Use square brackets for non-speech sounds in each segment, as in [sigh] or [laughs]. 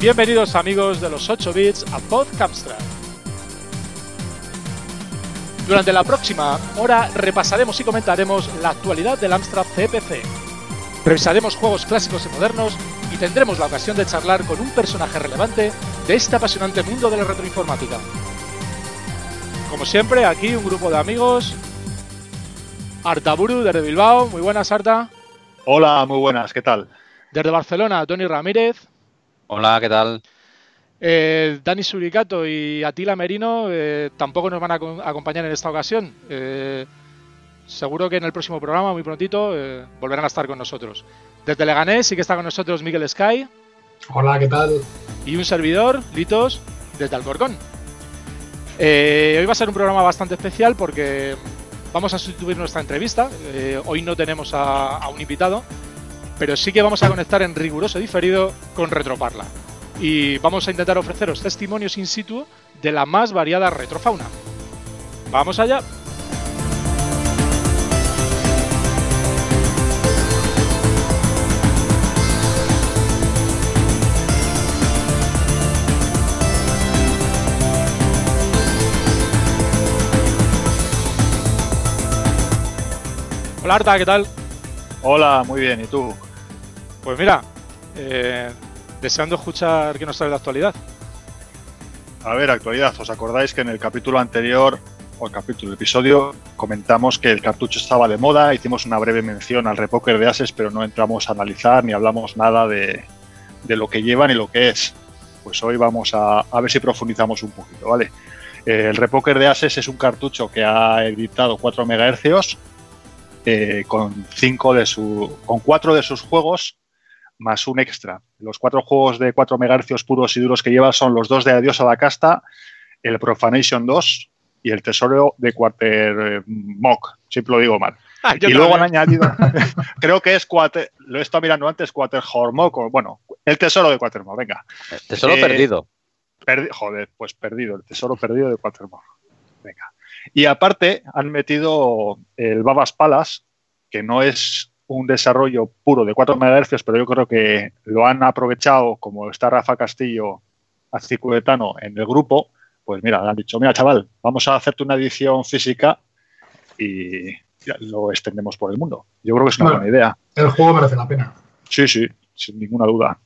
Bienvenidos amigos de los 8 bits a Podcamstrad. Durante la próxima hora repasaremos y comentaremos la actualidad del Amstrad CPC. Revisaremos juegos clásicos y modernos y tendremos la ocasión de charlar con un personaje relevante de este apasionante mundo de la retroinformática. Como siempre, aquí un grupo de amigos. Artaburu desde Bilbao, muy buenas Arta. Hola, muy buenas, ¿qué tal? Desde Barcelona, Tony Ramírez. Hola, ¿qué tal? Eh, Dani Suricato y Atila Merino eh, tampoco nos van a acompañar en esta ocasión. Eh, seguro que en el próximo programa, muy prontito, volverán a estar con nosotros. Desde Leganés sí que está con nosotros Miguel Sky. Hola, ¿qué tal? Y un servidor, Litos, desde Alcorcón. hoy va a ser un programa bastante especial porque vamos a sustituir nuestra entrevista. hoy no tenemos a un invitado, pero sí que vamos a conectar en riguroso diferido con Retroparla. Y vamos a intentar ofreceros testimonios in situ de la más variada retrofauna. ¡Vamos allá! Hola Arta, ¿qué tal? Hola, muy bien, ¿y tú? Pues mira, eh, deseando escuchar qué nos trae la actualidad. A ver, actualidad. ¿Os acordáis que en el capítulo anterior, o el capítulo, el episodio, comentamos que el cartucho estaba de moda, hicimos una breve mención al repoker de Ases, pero no entramos a analizar ni hablamos nada de, lo que lleva ni lo que es. Pues hoy vamos a, ver si profundizamos un poquito, ¿vale? el repoker de Ases es un cartucho que ha editado 4 MHz eh, con, cinco de su, con 4 de sus juegos más un extra. Los cuatro juegos de 4 MHz puros y duros que lleva son los dos de Adiós a la Casta, el Profanation 2 y el Tesoro de Quarter Mock. Siempre lo digo mal. [laughs] Ah, y luego han añadido, [laughs] creo que es Quarter, lo he estado mirando antes, Quarter Mock, bueno, el Tesoro de Quarter Mock, venga. El tesoro eh, perdido. joder, pues perdido, el Tesoro perdido de Quarter Mock. Venga. Y aparte han metido el Babas Palace, que no es un desarrollo puro de 4 MHz, pero yo creo que lo han aprovechado, como está Rafa Castillo, Acicuetano, en el grupo, pues mira, le han dicho, mira chaval, vamos a hacerte una edición física y lo extendemos por el mundo. Yo creo que es una buena idea. El juego merece la pena. Sí, sí, sin ninguna duda.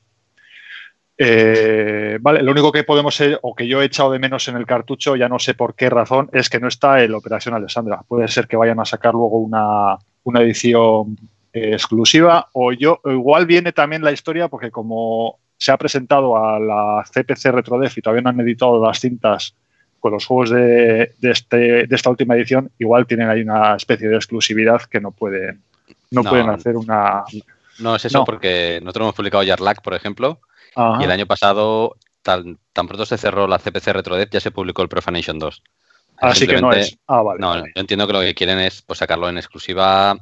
Eh, vale, lo único que podemos, o que yo he echado de menos en el cartucho, ya no sé por qué razón, es que no está el Operación Alessandra. Puede ser que vayan a sacar luego una, una edición exclusiva o yo igual viene también la historia porque como se ha presentado a la CPC RetroDef y todavía no han editado las cintas con los juegos de, este, de esta última edición, igual tienen ahí una especie de exclusividad que no pueden, no, pueden hacer una... No es eso porque nosotros hemos publicado Yarlac, por ejemplo, y el año pasado, tan, tan pronto se cerró la CPC RetroDef, ya se publicó el Profanation 2. Así que no es. Ah, vale, no, yo entiendo que lo que quieren es pues, sacarlo en exclusiva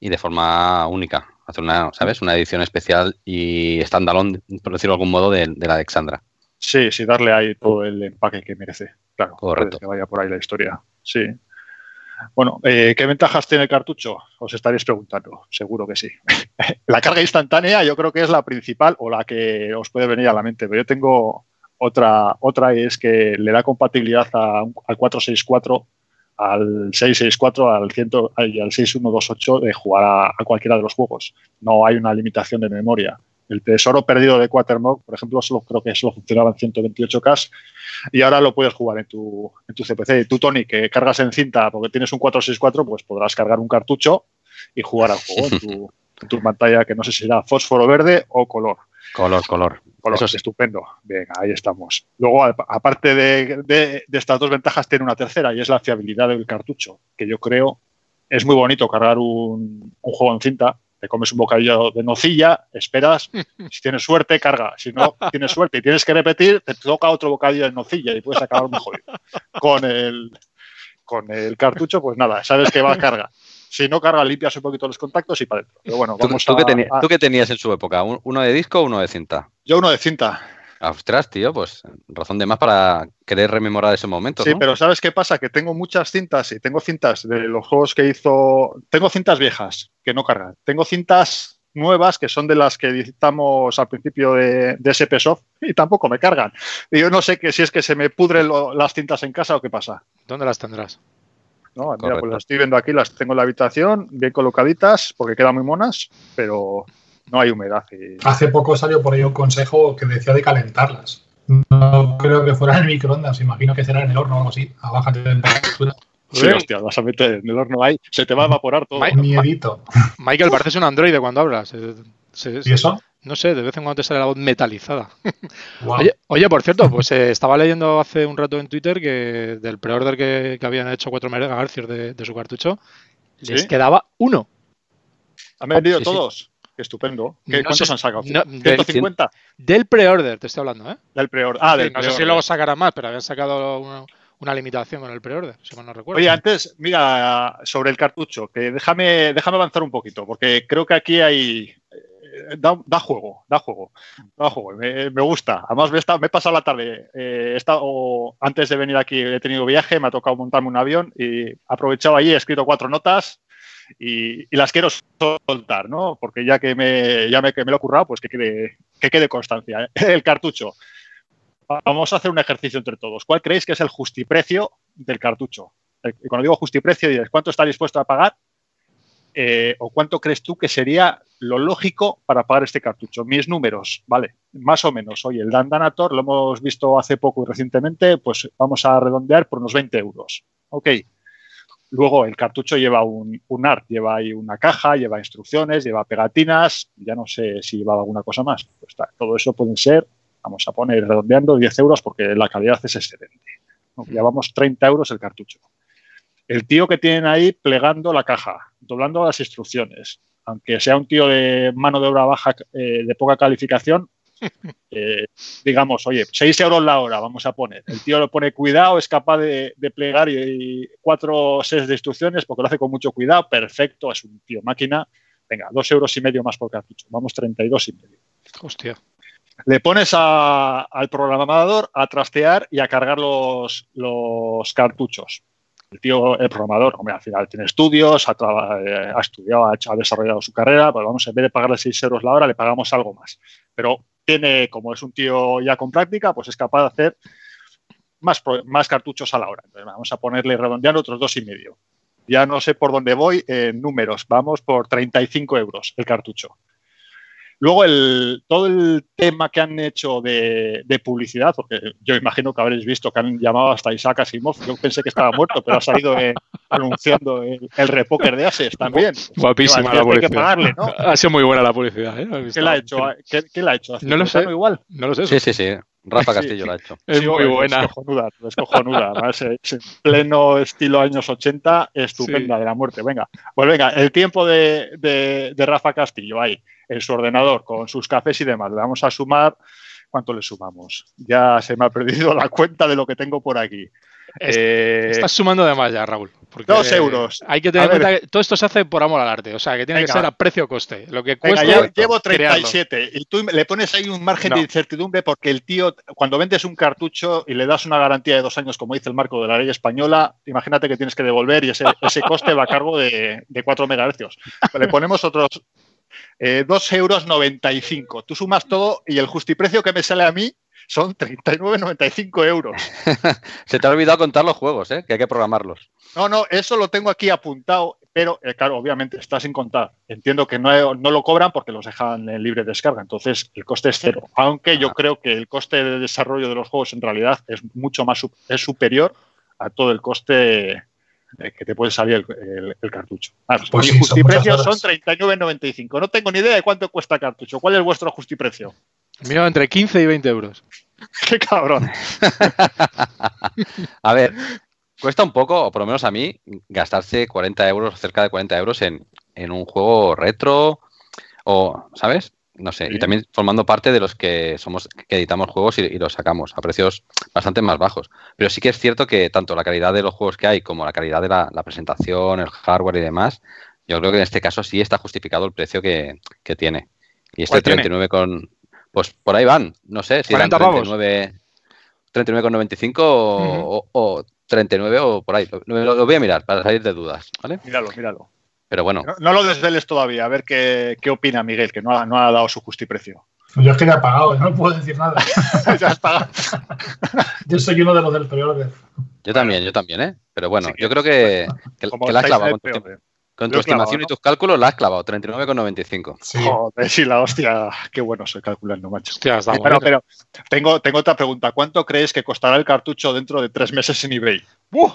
y de forma única. Hacer una, ¿sabes? Una edición especial y standalone, por decirlo de algún modo, de, la Alexandra. Sí, sí, darle ahí todo el empaque que merece. Claro, correcto. Que vaya por ahí la historia. Sí. Bueno, eh, ¿qué ventajas tiene el cartucho? Os estaréis preguntando, seguro que sí. [laughs] la carga instantánea yo creo que es la principal o la que os puede venir a la mente, pero yo tengo otra, otra es que le da compatibilidad al 464 al 664, al, 100, y al 6128 de jugar a, cualquiera de los juegos. No hay una limitación de memoria. El tesoro perdido de Quatermog, por ejemplo, solo, creo que solo funcionaba en 128K y ahora lo puedes jugar en tu, en tu CPC. Tú, Tony, que cargas en cinta porque tienes un 464, pues podrás cargar un cartucho y jugar al juego en tu, en tu pantalla, que no sé si será fósforo verde o color. Color, color. Eso es estupendo. Venga, ahí estamos. Luego, aparte de, estas dos ventajas, tiene una tercera y es la fiabilidad del cartucho, que yo creo es muy bonito cargar un, juego en cinta. Te comes un bocadillo de nocilla, esperas, [laughs] si tienes suerte, carga. Si no tienes suerte y tienes que repetir, te toca otro bocadillo de nocilla y puedes acabar mejor. Con el, con el cartucho, pues nada, sabes que va a cargar. Si no carga, limpias un poquito los contactos y para adentro. Pero bueno, vamos ¿Tú, qué tenías en su época? ¿Uno de disco o uno de cinta? Yo uno de cinta. Ostras, tío, pues razón de más para querer rememorar ese momento. Sí, pero ¿sabes qué pasa? Que tengo muchas cintas y tengo cintas de los juegos que hizo. Tengo cintas viejas que no cargan. Tengo cintas nuevas que son de las que dictamos al principio de, de SPSoft y tampoco me cargan. Y yo no sé que si es que se me pudren lo- las cintas en casa o qué pasa. ¿Dónde las tendrás? No, mira, Correcto. pues las estoy viendo aquí, las tengo en la habitación, bien colocaditas, porque quedan muy monas, pero no hay humedad. y- Hace poco salió por ahí un consejo que decía de calentarlas. No creo que fuera en el microondas, imagino que será en el horno o algo así, a baja temperatura. Sí, hostia, vas a meter en el horno ahí, se te va a evaporar todo. Miedito. Michael, pareces un androide cuando hablas. Se- ¿Y eso? No sé, de vez en cuando te sale la voz metalizada. [laughs] Wow. Oye, oye, por cierto, pues eh, estaba leyendo hace un rato en Twitter que del preorder que, que habían hecho 4 MHz de, de su cartucho, les quedaba uno. ¿Han vendido Sí, sí. todos? Qué estupendo. ¿Qué- No ¿Cuántos sé- han sacado? no, del- ¿150? Del preorder, te estoy hablando, ¿eh? Del preor. Ah, no sé si preorder. luego sacarán más, pero habían sacado una, una limitación con el preorder, si mal no recuerdo. Oye, antes, mira, sobre el cartucho, que déjame, déjame avanzar un poquito, porque creo que aquí hay. Eh, Da, da juego, da juego, da juego, me, gusta. Además, me he, pasado la tarde, eh, he estado, antes de venir aquí he tenido viaje, me ha tocado montarme un avión y he aprovechado allí, he escrito cuatro notas y, las quiero soltar, ¿no? Porque ya que me, ya me, que me lo he currado, pues que quede, que quede constancia. [laughs] El cartucho. Vamos a hacer un ejercicio entre todos. ¿Cuál creéis que es el justiprecio del cartucho? Y cuando digo justiprecio, diréis, ¿cuánto está dispuesto a pagar? Eh, ¿O cuánto crees tú que sería lo lógico para pagar este cartucho? Mis números, ¿vale? Más o menos. Oye, el Dandanator lo hemos visto hace poco y recientemente, pues vamos a redondear por unos 20 euros. Ok. Luego el cartucho lleva un, un art, lleva ahí una caja, lleva instrucciones, lleva pegatinas, ya no sé si lleva alguna cosa más. Pues todo eso pueden ser, vamos a poner redondeando 10 euros porque la calidad es excelente. ¿no? Llevamos 30 euros el cartucho. El tío que tienen ahí plegando la caja, doblando las instrucciones, aunque sea un tío de mano de obra baja, eh, de poca calificación, [laughs] eh, digamos, oye, 6 euros la hora, vamos a poner. El tío lo pone cuidado, es capaz de, de plegar y, y cuatro sets de instrucciones porque lo hace con mucho cuidado, perfecto, es un tío máquina. Venga, dos euros y medio más por cartucho, vamos 32 y medio. Hostia. Le pones a- al programador a trastear y a cargar los, los cartuchos. El tío, el programador, hombre, al final tiene estudios, ha, eh, estudiado, ha, desarrollado su carrera, pues vamos, en vez de pagarle 6 euros la hora, le pagamos algo más. Pero tiene, como es un tío ya con práctica, pues es capaz de hacer más cartuchos a la hora. Entonces vamos a ponerle redondeando otros dos y medio. Ya no sé por dónde voy en números, vamos por 35 euros el cartucho. Luego, el, todo el tema que han hecho de, de publicidad, porque yo imagino que habréis visto que han llamado hasta Isaac Asimov. Yo pensé que estaba muerto, pero ha salido eh, anunciando el, el repoker de Ases también. Guapísima la que publicidad. pagarle, ¿no? Ha sido muy buena la publicidad, ¿eh? ¿Qué le ha hecho? ¿Qué, qué le ha hecho? No lo sé. ¿Azul igual? No lo sé. Sí, sí, sí. Rafa Sí. Castillo lo ha hecho. Es Sí, muy buena. Es cojonuda, es cojonuda. Además, es en pleno estilo años 80, estupenda Sí. de la muerte. Venga, pues venga, el tiempo de, de- de Rafa Castillo ahí, en su ordenador, con sus cafés y demás. Le vamos a sumar. ¿Cuánto le sumamos? Ya se me ha perdido la cuenta de lo que tengo por aquí. Es- Eh, Estás sumando de más ya, Raúl. Porque Dos euros. Hay que tener en cuenta que todo esto se hace por amor al arte. O sea, que tiene que Venga. ser a precio-coste. Lo que Venga, cuesta. ya llevo crearlo. 37 y tú le pones ahí un margen No. de incertidumbre porque el tío, cuando vendes un cartucho y le das una garantía de dos años, como dice el marco de la ley española, imagínate que tienes que devolver y ese, ese coste va a cargo de, de 4 megahercios. Le ponemos otros eh, 2,95 euros. Tú sumas todo y el justiprecio que me sale a mí son 39,95 euros. [laughs] Se te ha olvidado contar los juegos, ¿eh? que hay que programarlos. No, no, eso lo tengo aquí apuntado, pero eh, claro, obviamente está sin contar. Entiendo que no, no lo cobran porque los dejan en libre descarga, entonces el coste es cero. Aunque yo creo que el coste de desarrollo de los juegos en realidad es mucho más es superior a todo el coste eh, que te puede salir el, el- el cartucho. Ah, Pues mi sí, son justiprecio son horas. 39,95. No tengo ni idea de cuánto cuesta el cartucho. ¿Cuál es vuestro justiprecio? Mío, entre 15 y 20 euros. [laughs] ¡Qué cabrón! [laughs] A ver, cuesta un poco, o por lo menos a mí, gastarse 40 euros, cerca de 40 euros en, en un juego retro o, ¿sabes? No sé, Sí. y también formando parte de los que somos que editamos juegos y, y los sacamos a precios bastante más bajos. Pero sí que es cierto que tanto la calidad de los juegos que hay como la calidad de la, la presentación, el hardware y demás, yo creo que en este caso sí está justificado el precio que, que tiene. Y este ¿Cuál tiene? 39 con... Pues por ahí van, no sé, si eran 40 pavos. 39... 39,95 o, o- o 39 o por ahí. Lo, lo- lo voy a mirar para salir de dudas, ¿vale? Míralo, míralo. Pero bueno, No, no lo desveles todavía, a ver qué, qué opina Miguel, que no ha, no ha dado su justiprecio. Yo es que ya he pagado, no puedo decir nada. [laughs] Ya has pagado. [laughs] Yo soy uno de los del pre-order. yo también, yo también, ¿eh? Pero bueno, Sí, yo creo que, que, Como que la el con tu, eh. clavado, estimación ¿no? y tus cálculos, la has clavado, 39,95. Sí. Joder, sí, la hostia, qué bueno soy calculando, macho. Hostia, está Pero, bueno. pero tengo, tengo otra pregunta. ¿Cuánto crees que costará el cartucho dentro de tres meses en eBay? ¡Buh!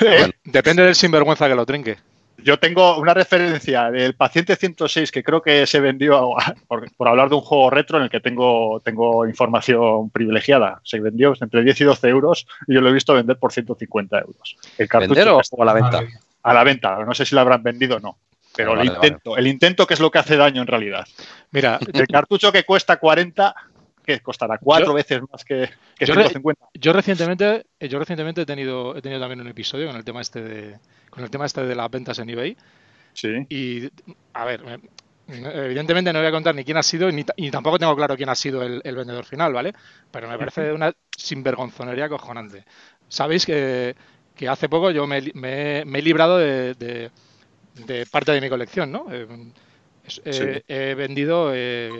Eh, Depende del sinvergüenza que lo trinque. Yo tengo una referencia del paciente 106 que creo que se vendió, a- por, por hablar de un juego retro en el que tengo, tengo información privilegiada. Se vendió entre 10 y 12 euros y yo lo he visto vender por 150 euros. El cartucho ¿Vender o, o a la venta? Madre. A la venta. No sé si lo habrán vendido o no. Pero el vale. intento, el intento que es lo que hace daño en realidad. Mira, El cartucho que cuesta 40, que costará cuatro Yo- veces más que, que yo re- 150. yo recientemente, yo recientemente he tenido, he tenido también un episodio con el tema este de, con el tema este de las ventas en eBay. Sí. Y, a ver, me- evidentemente no voy a contar ni quién ha sido, ni, y tampoco tengo claro quién ha sido el, el vendedor final, ¿vale? Pero me parece una sinvergonzonería cojonante. Sabéis que, que hace poco yo me, me he- me he librado de, de- de parte de mi colección, ¿no? Eh, eh, He vendido eh,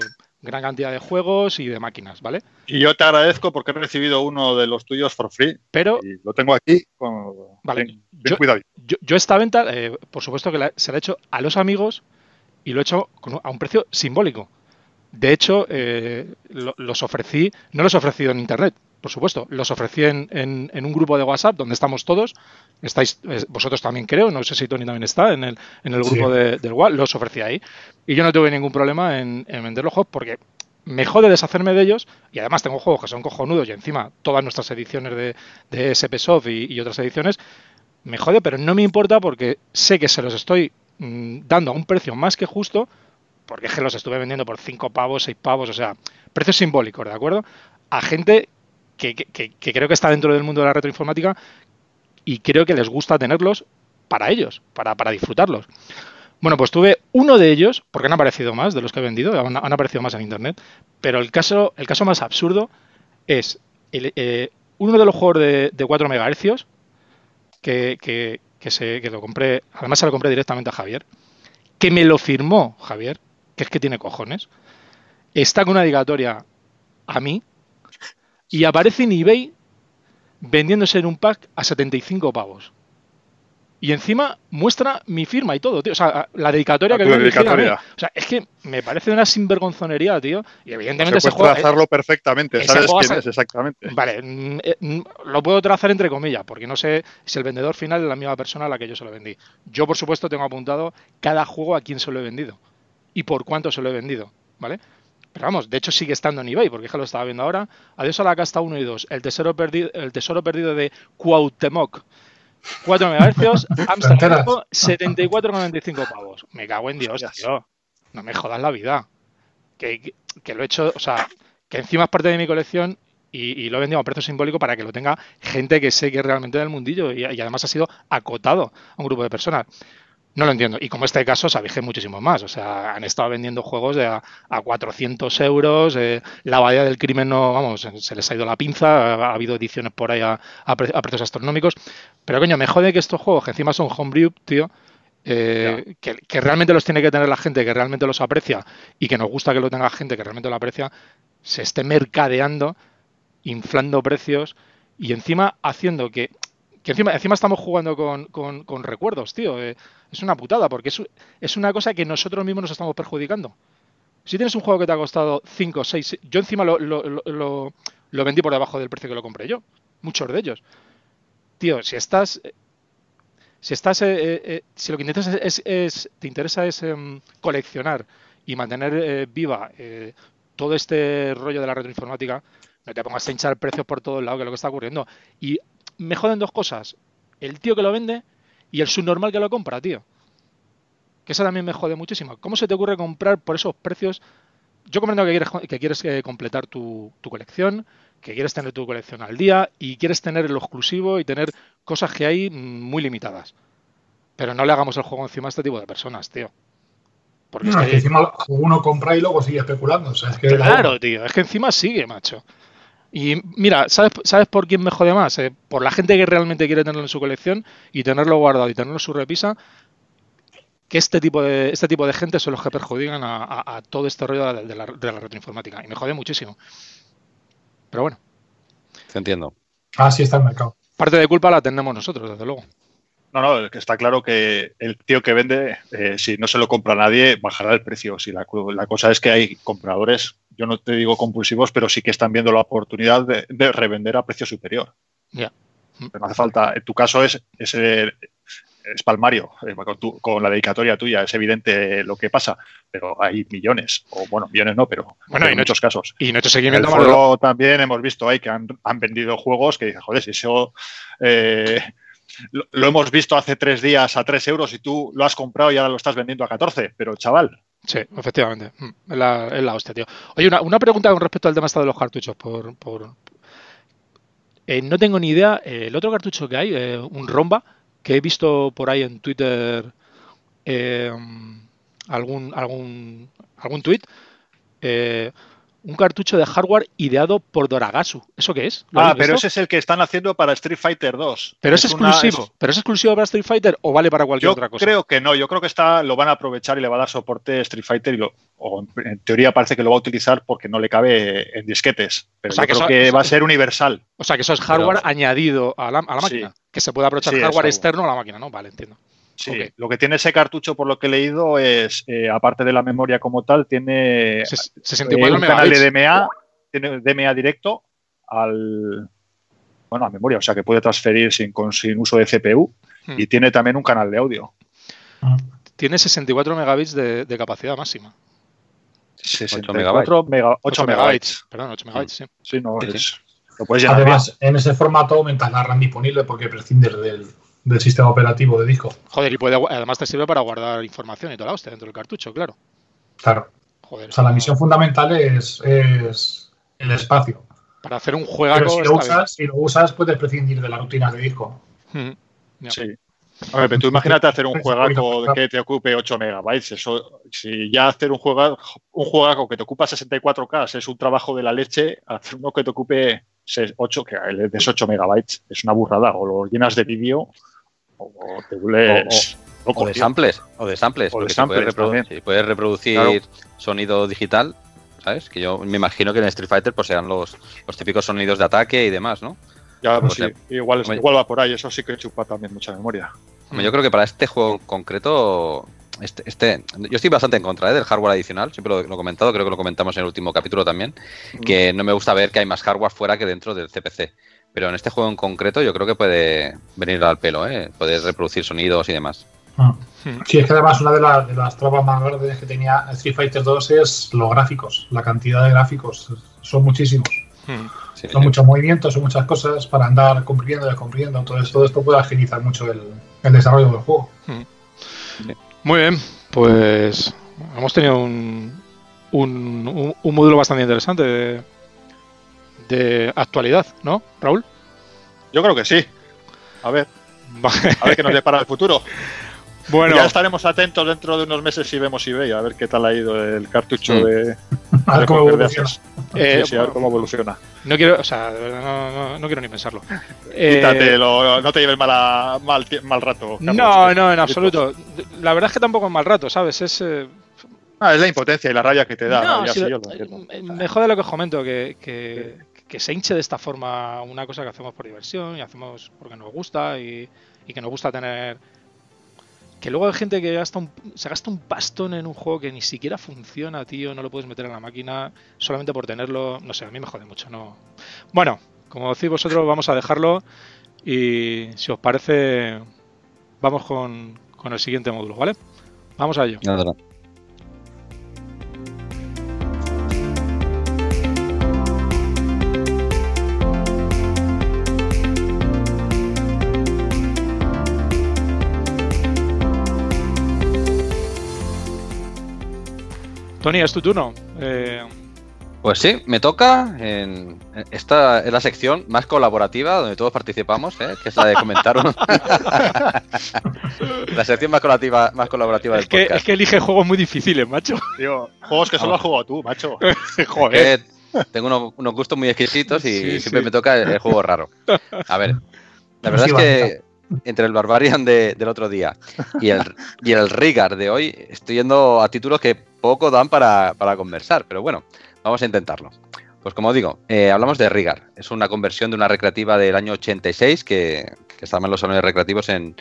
gran cantidad de juegos y de máquinas, ¿vale? Y yo te agradezco porque he recibido uno de los tuyos for free Pero y lo tengo aquí. Con, Vale, bien, bien yo- cuidado. yo, yo esta venta, eh, por supuesto que la- se la he hecho a los amigos y lo he hecho con a un precio simbólico. De hecho, eh, lo- los ofrecí, no los he ofrecido en internet, por supuesto, los ofrecí en, en- en un grupo de WhatsApp donde estamos todos. Estáis, eh, vosotros también creo, no sé si Tony también está en el, en el Sí. grupo de- del WhatsApp, los ofrecí ahí. Y yo no tuve ningún problema en, en vender los juegos porque me jode deshacerme de ellos y además tengo juegos que son cojonudos y encima todas nuestras ediciones de, de y, y otras ediciones me jode, pero no me importa porque sé que se los estoy mm, dando a un precio más que justo, porque es que los estuve vendiendo por 5 pavos, 6 pavos, o sea, precios simbólicos, ¿de acuerdo? A gente que, que- que- creo que está dentro del mundo de la retroinformática y creo que les gusta tenerlos para ellos, para, para disfrutarlos. Bueno, pues tuve uno de ellos, porque han aparecido más de los que he vendido, han, han aparecido más en internet, pero el caso, el caso más absurdo es el, eh, uno de los juegos de, de 4 MHz que, que, que, se, que lo compré, además se lo compré directamente a Javier, que me lo firmó Javier, que es que tiene cojones, está con una dedicatoria a mí y aparece en eBay vendiéndose en un pack a 75 pavos. Y encima muestra mi firma y todo, tío. O sea, la dedicatoria Ah, que le dedicatoria. O sea, es que me parece una sinvergonzonería, tío. Y evidentemente Se puede juego. trazarlo perfectamente. ¿Sabes quién es exactamente? Vale, mm, eh, mm, lo puedo trazar entre comillas, porque no sé si el vendedor final es la misma persona a la que yo se lo vendí. Yo, por supuesto, tengo apuntado cada juego a quién se lo he vendido y por cuánto se lo he vendido, ¿vale? Pero vamos, de hecho sigue estando en eBay, porque es que lo estaba viendo ahora. Adiós a la casta 1 y 2, el tesoro perdido, el tesoro perdido de Cuauhtémoc. 4 megahercios, [laughs] Amsterdam enteras? 74,95 pavos. Me cago en Dios, tío. No me jodas la vida. Que, que- que lo he hecho, o sea, que encima es parte de mi colección y, y lo he vendido a precio simbólico para que lo tenga gente que sé que es realmente del mundillo y, y además ha sido acotado a un grupo de personas. No lo entiendo. Y como este caso, sabéis que hay muchísimos más. O sea, han estado vendiendo juegos de a, a 400 euros. eh, la abadía del crimen no, vamos, se les ha ido la pinza. Ha, ha habido ediciones por ahí a, a pre- a precios astronómicos. Pero coño, me jode que estos juegos, que encima son homebrew, tío, eh, que, que realmente los tiene que tener la gente que realmente los aprecia y que nos gusta que lo tenga gente que realmente lo aprecia, se esté mercadeando, inflando precios y encima haciendo que que encima, encima estamos jugando con, con- con recuerdos, tío. eh, es una putada, porque es, es una cosa que nosotros mismos nos estamos perjudicando. Si tienes un juego que te ha costado 5, 6, yo encima lo, lo- lo- vendí por debajo del precio que lo compré yo. Muchos de ellos. Tío, si estás. Si estás. eh, eh, eh, si lo que intentas es, te interesa es em, coleccionar y mantener viva todo este rollo de la retroinformática, no te pongas a hinchar precios por todos lados, que es lo que está ocurriendo. Y me joden dos cosas. El tío que lo vende y el subnormal que lo compra, tío. Que eso también me jode muchísimo. ¿Cómo se te ocurre comprar por esos precios? Yo comprendo que quieres, que quieres eh, completar tu, tu colección, que quieres tener tu colección al día y quieres tener lo exclusivo y tener cosas que hay mm, muy limitadas. Pero no le hagamos el juego encima a este tipo de personas, tío. Porque No, es que- que encima uno compra y luego sigue especulando. O sea, es que la Claro, tío, es que encima sigue, macho. Y mira, ¿sabes, ¿sabes por quién me jode más? Eh, por la gente que realmente quiere tenerlo en su colección y tenerlo guardado y tenerlo en su repisa. que este tipo de este tipo de gente son los que perjudican a, a- a todo este rollo de la, de la retroinformática. Y me jode muchísimo. Pero bueno, Te entiendo. Así está el mercado. parte de culpa la tenemos nosotros, desde luego. No, no, que está claro que el tío que vende, eh, si no se lo compra nadie, bajará el precio. Si la, cosa es que hay compradores, yo no te digo compulsivos, pero sí que están viendo la oportunidad de, de revender a precio superior. Ya. Pero no hace falta. En tu caso es, es, el- es palmario, eh, con, tu- con la dedicatoria tuya, es evidente lo que pasa, pero hay millones, o bueno, millones no, pero, Bueno, pero y no- muchos casos. Y En el seguimiento foro también hemos visto ahí que han, han vendido juegos que dicen, joder, si eso eh, lo, hemos visto hace tres días a tres euros y tú lo has comprado y ahora lo estás vendiendo a 14, pero chaval, Sí, efectivamente. Mm, Es la, es hostia, tío. Oye, una, una pregunta con respecto al tema de los cartuchos. Por, por- Eh, no tengo ni idea. eh, el otro cartucho que hay, eh, un Romba, que he visto por ahí en Twitter algún algún algún tweet. Un cartucho de hardware ideado por Doragasu. ¿Eso qué es? ¿Lo Ah, pero visto? ese es el que están haciendo para Street Fighter 2. Pero es, exclusivo. es- ¿Pero es exclusivo para Street Fighter o vale para cualquier yo otra cosa? creo que no, yo creo que está, lo van a aprovechar y le va a dar soporte Street Fighter y lo, o en, teoría parece que lo va a utilizar porque no le cabe en disquetes. Pero O sea, yo que creo eso- que eso- va a ser universal. O sea, que eso es hardware Pero- añadido a la, a la Sí. máquina. Que se puede aprovechar Sí, hardware. externo a la máquina, ¿no? Vale, entiendo. Sí, lo que tiene ese cartucho, por lo que he leído, es, eh, aparte de la memoria como tal, tiene eh, 64 un canal megabytes. de DMA, tiene DMA directo al bueno, a memoria, o sea que puede transferir sin, con- sin uso de CPU Hmm. y tiene también un canal de audio. Mm. Tiene 64 megabits de, de capacidad máxima. 64 mega- 8 megabytes. Perdón, 8 megabytes, sí. Sí, no, Sí, sí. es- lo puedes bien. Además, en ese formato aumentas la RAM disponible porque prescindes del, del sistema operativo de disco. Joder, y puede, además te sirve para guardar información y toda la hostia dentro del cartucho, claro. Claro. Joder, O sea, la misión fundamental es, es el espacio. para hacer un Pero juegaco si lo, usas, si lo usas, puedes prescindir de las rutinas de disco. Sí. A ver, pero tú imagínate hacer un juegaco que te ocupe 8 megabytes. Eso, si ya hacer un juego, un juegaco que te ocupa 64K es un trabajo de la leche, hacer uno que te ocupe 8, que es 8 megabytes es una burrada. O lo llenas de vídeo o loco, O de samples, o de samples, O de si samples puedes, reprodu- también. si puedes reproducir Claro. sonido digital, ¿sabes? Que yo me imagino que en Street Fighter pues serán los, los típicos sonidos de ataque y demás, ¿no? Ya, pues Pues sí, igual, igual va por ahí. Eso sí que chupa también mucha memoria. Yo creo que para este juego en concreto, este, este, yo estoy bastante en contra ¿eh? del hardware adicional, siempre lo, lo he comentado, creo que lo comentamos en el último capítulo también, que no me gusta ver que hay más hardware fuera que dentro del CPC. Pero en este juego en concreto yo creo que puede venir al pelo, ¿eh? Poder reproducir sonidos y demás. Mm. Mm. Sí, es que además una de, las- de las trabas más grandes que tenía Street Fighter 2 es los gráficos, la cantidad de gráficos. Son muchísimos. Mm. Sí, Son sí. muchos movimientos, son muchas cosas para andar comprimiendo y descomprimiendo. Entonces todo esto puede agilizar mucho el, el desarrollo del juego. Muy bien, pues hemos tenido un, un, un- un módulo bastante interesante de, de actualidad, ¿no, Raúl? Yo creo que sí. A ver, a ver qué nos depara el futuro. bueno, Ya estaremos atentos dentro de unos meses si vemos eBay, a ver qué tal ha ido el cartucho Mm. de, A [laughs] ver cómo evoluciona. Daces. eh, Sí, sí, a ver cómo evoluciona. no quiero, o sea, de verdad, no, no- no quiero ni pensarlo. [laughs] Eh, Quítatelo, no te lleves mala- mal, mal rato. Carlos. no, no, en absoluto. La verdad es que tampoco es mal rato, ¿sabes? Es, eh, Ah, es la impotencia y la rabia que te da. No, sí, lo- yo lo entiendo. eh, me jode lo que os comento, que, que, que se hinche de esta forma una cosa que hacemos por diversión y hacemos porque nos gusta y, que nos gusta tener... Que luego hay gente que gasta un- se gasta un pastón en un juego que ni siquiera funciona, tío, no lo puedes meter en la máquina solamente por tenerlo, no sé, a mí me jode mucho, no. Bueno, como decís vosotros, vamos a dejarlo y si os parece, vamos con, con el siguiente módulo, ¿vale? Vamos a ello. Nada, Tony, es tu turno. Eh, Pues sí, me toca. En, esta es la sección más colaborativa donde todos participamos, ¿eh? que es la de comentar. un- [laughs] la sección más colaborativa, más colaborativa del es, que, podcast. es que elige juegos muy difíciles, macho. Tío, juegos que solo has jugado tú, macho. [laughs] Joder. Que tengo unos, unos gustos muy exquisitos y Sí, siempre sí. me toca el, el juego raro. A ver, la verdad es que entre el Barbarian de- del otro día y el, y el Rigar de hoy, estoy yendo a títulos que poco dan para, para conversar, pero bueno, vamos a intentarlo. Pues como digo, eh, hablamos de Rigar. Es una conversión de una recreativa del año 86 que, que estaba en los salones recreativos en,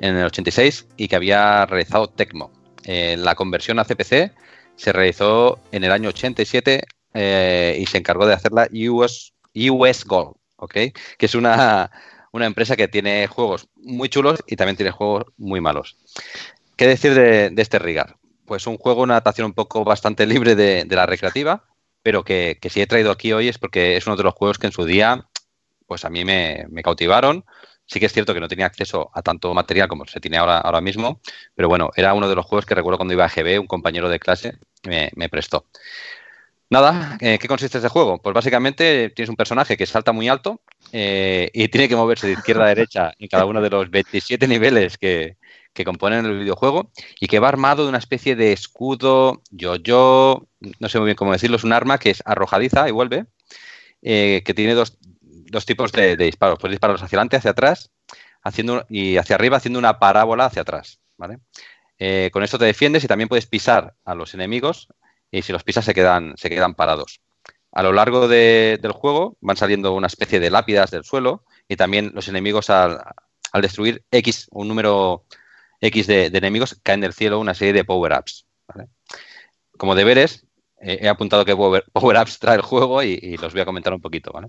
en el 86 y que había realizado Tecmo. Eh, la conversión a CPC se realizó en el año 87 eh, y se encargó de hacerla US, US Gold, ¿ok? Que es una, una empresa que tiene juegos muy chulos y también tiene juegos muy malos. ¿Qué decir de, de este Rigar? Pues un juego, una adaptación un poco bastante libre de, de la recreativa, pero que, que si he traído aquí hoy es porque es uno de los juegos que en su día, pues a mí me, cautivaron. Sí que es cierto que no tenía acceso a tanto material como se tiene ahora, ahora mismo, pero bueno, era uno de los juegos que recuerdo cuando iba a GB, un compañero de clase me, me prestó. Nada, eh, ¿qué consiste este juego? Pues básicamente tienes un personaje que salta muy alto eh, y tiene que moverse de izquierda a derecha en cada uno de los 27 niveles que, que componen el videojuego y que va armado de una especie de escudo, yo-yo, no sé muy bien cómo decirlo, es un arma que es arrojadiza y vuelve, eh, que tiene dos, dos tipos de, de disparos. Puedes dispararlos hacia adelante, hacia atrás haciendo, y hacia arriba haciendo una parábola hacia atrás. ¿vale? Eh, con esto te defiendes y también puedes pisar a los enemigos y si los pisas se quedan, se quedan parados. A lo largo de- del juego van saliendo una especie de lápidas del suelo y también los enemigos al, al destruir X, un número X de, de enemigos, caen del cielo una serie de power-ups. ¿vale? Como deberes, eh, he apuntado que power- [laughs] power-ups trae el juego y, y los voy a comentar un poquito. ¿vale?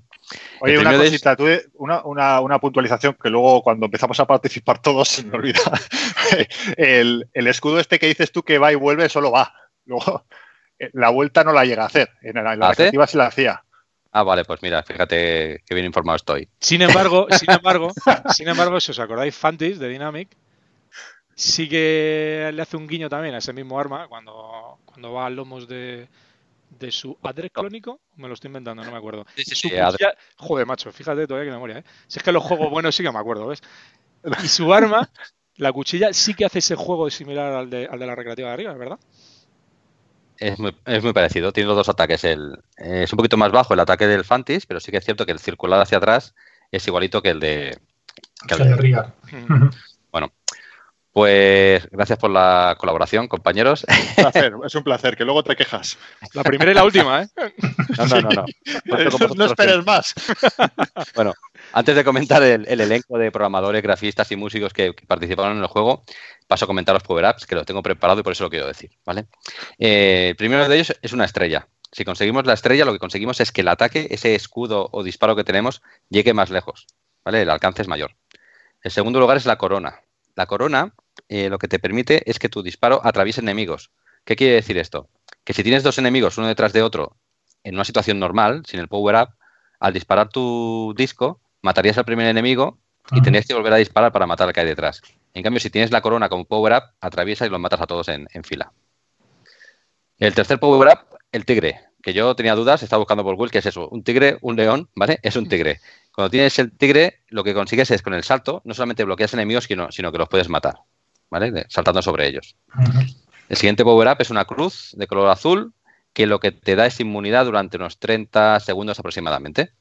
Oye, una es- cosita, tú, una, una, una puntualización que luego cuando empezamos a participar todos [laughs] se me olvida. [laughs] el, el escudo este que dices tú que va y vuelve solo va. Luego eh, la vuelta no la llega a hacer. En la, en la ¿Hace? recreativa se la hacía. Ah, vale, pues mira, fíjate qué bien informado estoy. Sin embargo, sin embargo, sin embargo, si os acordáis, Fantis de Dynamic sí que le hace un guiño también a ese mismo arma cuando, cuando va a lomos de, de su Adre clónico. Me lo estoy inventando, no me acuerdo. Sí, sí, sí, cuchilla- Joder, macho, fíjate todavía que memoria, ¿eh? Si es que los juegos buenos sí que me acuerdo, ¿ves? Y su arma, la cuchilla, sí que hace ese juego similar al de, al de la recreativa de arriba, ¿verdad? Es muy, es muy parecido, tiene los dos ataques. El, eh, es un poquito más bajo el ataque del Fantis, pero sí que es cierto que el circular hacia atrás es igualito que el de. que el de-. Pues gracias por la colaboración, compañeros. Un placer, es un placer, que luego te quejas. La primera y la última, ¿eh? [laughs] No, no, no, no. No esperes más. [laughs] Bueno, antes de comentar el, el elenco de programadores, grafistas y músicos que, que participaron en el juego, paso a comentar los power-ups, que los tengo preparado y por eso lo quiero decir, ¿vale? Eh, el primero de ellos es una estrella. Si conseguimos la estrella, lo que conseguimos es que el ataque, ese escudo o disparo que tenemos, llegue más lejos, ¿vale? El alcance es mayor. El segundo lugar es la corona. La corona eh, lo que te permite es que tu disparo atraviese enemigos. ¿Qué quiere decir esto? Que si tienes dos enemigos uno detrás de otro en una situación normal, sin el power-up, al disparar tu disco, matarías al primer enemigo y Ajá. tendrías que volver a disparar para matar al que hay detrás. En cambio, si tienes la corona como power-up, atraviesas y los matas a todos en, en fila. El tercer power-up, el tigre, que yo tenía dudas, estaba buscando por Google, ¿qué es eso? Un tigre, un león, ¿vale? Es un tigre. Cuando tienes el tigre, lo que consigues es con el salto, no solamente bloqueas enemigos, sino, sino que los puedes matar, ¿vale? De- Saltando sobre ellos. El siguiente power-up es una cruz de color azul que lo que te da es inmunidad durante unos 30 segundos aproximadamente.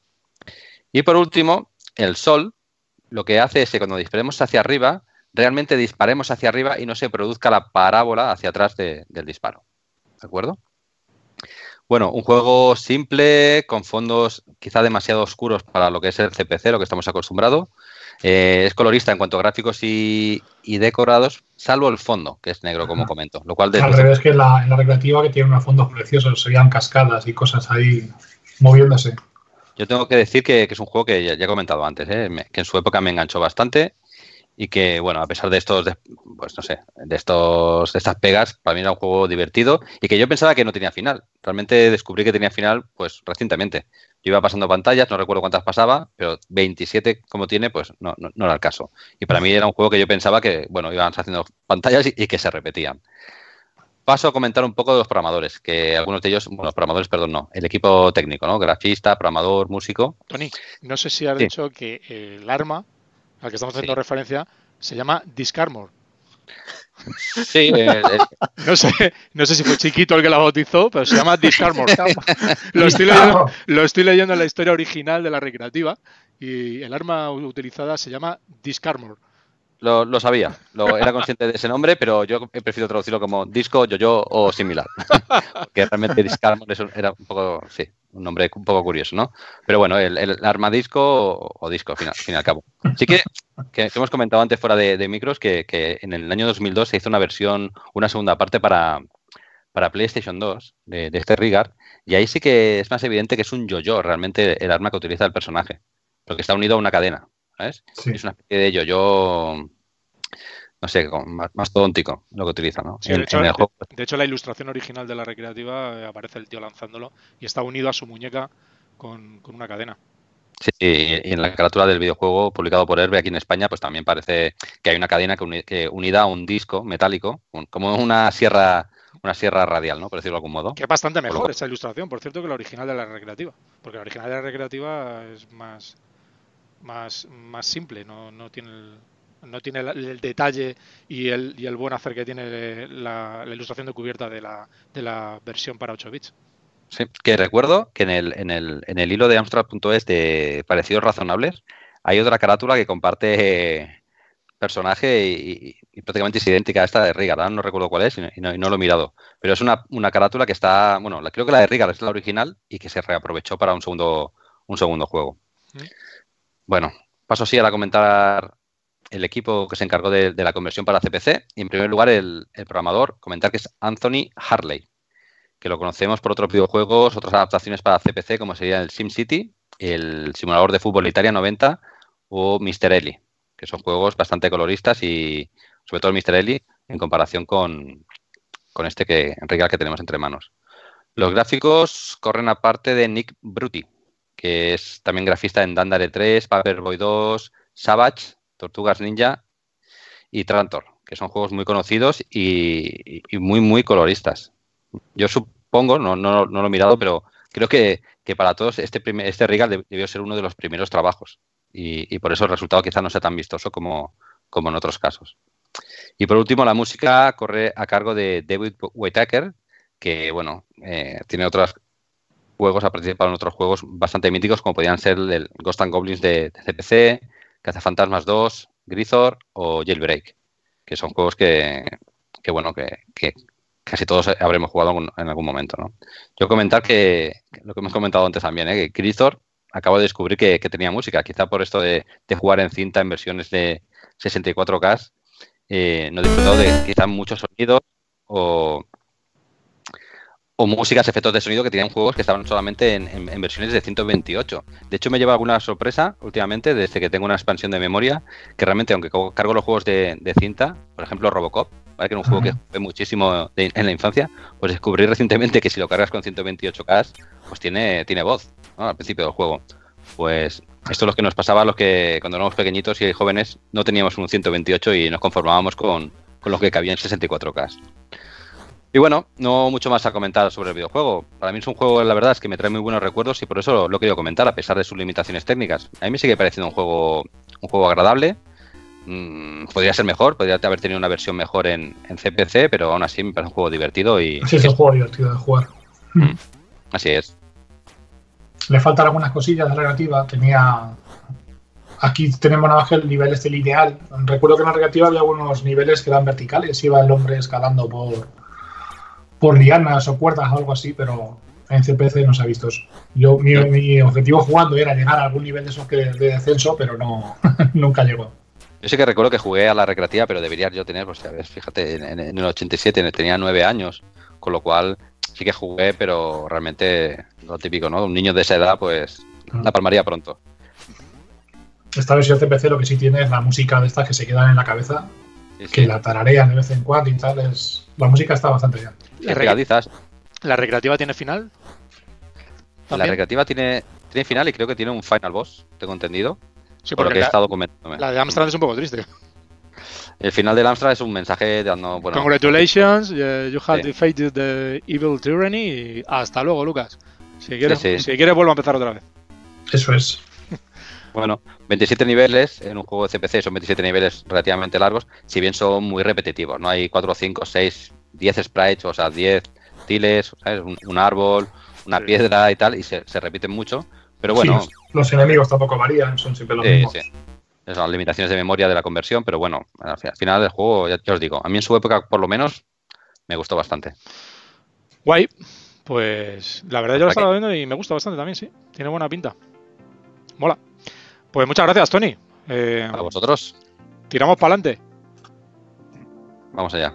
Y por último, el sol lo que hace es que cuando disparemos hacia arriba, realmente disparemos hacia arriba y no se produzca la parábola hacia atrás de- del disparo. ¿De acuerdo? Bueno, un juego simple, con fondos quizá demasiado oscuros para lo que es el CPC, lo que estamos acostumbrados. Eh, es colorista en cuanto a gráficos y, y decorados, salvo el fondo, que es negro, como comento. Lo cual Al revés que en la, en la recreativa que tiene unos fondos preciosos, serían cascadas y cosas ahí moviéndose. Yo tengo que decir que, que es un juego que ya, ya he comentado antes, ¿eh? Me- que en su época me enganchó bastante y que, bueno, a pesar de estos, de- pues no sé, de estos, de estas pegas, para mí era un juego divertido y que yo pensaba que no tenía final. Realmente descubrí que tenía final, pues recientemente. Yo iba pasando pantallas, no recuerdo cuántas pasaba, pero 27 como tiene, pues no, no, no era el caso. Y para mí era un juego que yo pensaba que, bueno, iban haciendo pantallas y, y que se repetían. Paso a comentar un poco de los programadores, que algunos de ellos, bueno, los programadores, perdón, no, el equipo técnico, ¿no? Grafista, programador, músico. Tony, no sé si has Sí. dicho que el arma al que estamos haciendo Sí. referencia se llama Discarmor. Sí, eh, eh, [laughs] No sé, no sé si fue chiquito el que la bautizó, pero se llama [laughs] Discarmor. lo, estoy leyendo, lo estoy leyendo en la historia original de la recreativa y el arma utilizada se llama Discarmor. Lo, lo sabía, lo, era consciente de ese nombre, pero yo he preferido traducirlo como disco, yo-yo o similar. [laughs] Porque realmente Discarmon era un poco, sí, un nombre un poco curioso, ¿no? Pero bueno, el, el arma disco o, o disco, al fin, al fin y al cabo. Sí que, que hemos comentado antes fuera de, de micros que, que, en el año 2002 se hizo una versión, una segunda parte para, para PlayStation 2 de, de este Rigard, y ahí sí que es más evidente que es un yo-yo realmente el arma que utiliza el personaje, porque está unido a una cadena. ¿Sabes? Sí. Es una especie de yo-yo, no sé, más, más tontico lo que utiliza, ¿no? Sí, en, de, hecho, de, de, hecho, la ilustración original de la recreativa eh, aparece el tío lanzándolo y está unido a su muñeca con, con una cadena. Sí, y en la carátula del videojuego publicado por Herbe aquí en España, pues también parece que hay una cadena que, uni, que unida a un disco metálico, un, como una sierra una sierra radial, ¿no? Por decirlo de algún modo. Que es bastante mejor esa ilustración, por cierto, que la original de la recreativa. Porque la original de la recreativa es más más, más simple, no, no tiene el, no tiene el, el, detalle y el, y el buen hacer que tiene la, la, ilustración de cubierta de la, de la versión para 8 bits. Sí, que recuerdo que en el, en el, en el hilo de Amstrad.es de parecidos razonables hay otra carátula que comparte personaje y, y, prácticamente es idéntica a esta de Rigar, no recuerdo cuál es y no, y no, lo he mirado, pero es una, una carátula que está, bueno, la, creo que la de Rigar es la original y que se reaprovechó para un segundo, un segundo juego. ¿Sí? Bueno, paso así a comentar el equipo que se encargó de, la conversión para CPC. Y en primer lugar, el, programador, comentar que es Anthony Harley, que lo conocemos por otros videojuegos, otras adaptaciones para CPC, como sería el SimCity, el simulador de fútbol Italia 90 o Mr. Ellie, que son juegos bastante coloristas y sobre todo el Mr. Ellie en comparación con, con este que, Regal que tenemos entre manos. Los gráficos corren a parte de Nick Bruti, que es también grafista en Dandare 3, Paperboy 2, Savage, Tortugas Ninja y Trantor, que son juegos muy conocidos y, muy, muy coloristas. Yo supongo, no, no, no, lo he mirado, pero creo que, que para todos este, primer, este Regal debió ser uno de los primeros trabajos y, y, por eso el resultado quizá no sea tan vistoso como, como en otros casos. Y por último, la música corre a cargo de David Whitaker, que bueno, eh, tiene otras juegos, ha participado en otros juegos bastante míticos, como podían ser el Ghost and Goblins de, de CPC, Cazafantasmas 2, Grisor o Jailbreak, que son juegos que, que bueno, que, que, casi todos habremos jugado en algún momento, ¿no? Yo comentar que, lo que hemos comentado antes también, ¿eh? que Grisor acabo de descubrir que, tenía música, quizá por esto de, de, jugar en cinta en versiones de 64K, eh, no he disfrutado de quizá muchos sonidos o, o músicas, efectos de sonido que tenían juegos que estaban solamente en, en, en, versiones de 128. De hecho, me lleva alguna sorpresa últimamente desde que tengo una expansión de memoria, que realmente, aunque cargo los juegos de, de cinta, por ejemplo Robocop, ¿vale? que era un juego que jugué muchísimo de, en la infancia, pues descubrí recientemente que si lo cargas con 128K, pues tiene, tiene voz ¿no? al principio del juego. Pues esto es lo que nos pasaba a los que cuando éramos pequeñitos y jóvenes no teníamos un 128 y nos conformábamos con, con lo que cabía en 64K. Y bueno, no mucho más a comentar sobre el videojuego. Para mí es un juego, la verdad, es que me trae muy buenos recuerdos y por eso lo, lo he querido comentar, a pesar de sus limitaciones técnicas. A mí me sigue pareciendo un juego, un juego agradable. Mm, podría ser mejor, podría haber tenido una versión mejor en, en, CPC, pero aún así me parece un juego divertido y. Sí, es un juego divertido de jugar. Mm, así es. Le faltan algunas cosillas de la relativa. Tenía. Aquí tenemos nada más que el nivel este lineal. Recuerdo que en la relativa había algunos niveles que eran verticales, iba el hombre escalando por por lianas o cuerdas o algo así, pero en CPC no se ha visto eso. Yo, mi, mi objetivo jugando era llegar a algún nivel de esos que de descenso, pero no [laughs] nunca llegó. Yo sé que recuerdo que jugué a la recreativa, pero debería yo tener, pues, ¿sabes? fíjate, en, en, el 87 tenía nueve años, con lo cual sí que jugué, pero realmente lo típico, ¿no? Un niño de esa edad, pues ah. la palmaría pronto. Esta versión CPC lo que sí tiene es la música de estas que se quedan en la cabeza, sí, sí. que la tararean de vez en cuando y tal. Es... La música está bastante bien. ¿La, recreativas. ¿La recreativa tiene final? ¿También? La recreativa tiene, tiene final y creo que tiene un final boss, tengo entendido. Sí, por lo que la, he estado comentando. La de Amstrad es un poco triste. El final del Amstrad es un mensaje dando. Bueno, Congratulations, uh, you have sí. defeated the evil tyranny. Y hasta luego, Lucas. Si quieres, sí, sí. si quieres, vuelvo a empezar otra vez. Eso es. Bueno, 27 niveles en un juego de CPC son 27 niveles relativamente largos, si bien son muy repetitivos, ¿no? Hay 4, 5, 6, 10 sprites, o sea, 10 tiles, ¿sabes? Un, un árbol, una sí. piedra y tal, y se, se, repiten mucho. Pero bueno. Sí, los enemigos tampoco varían, son siempre los sí, mismos. Sí. las limitaciones de memoria de la conversión, pero bueno, al final del juego, ya, os digo, a mí en su época por lo menos me gustó bastante. Guay, pues la verdad yo lo estaba viendo y me gusta bastante también, sí, tiene buena pinta. Mola. Pues muchas gracias, Tony. Eh, a vosotros. Tiramos para adelante. Vamos allá.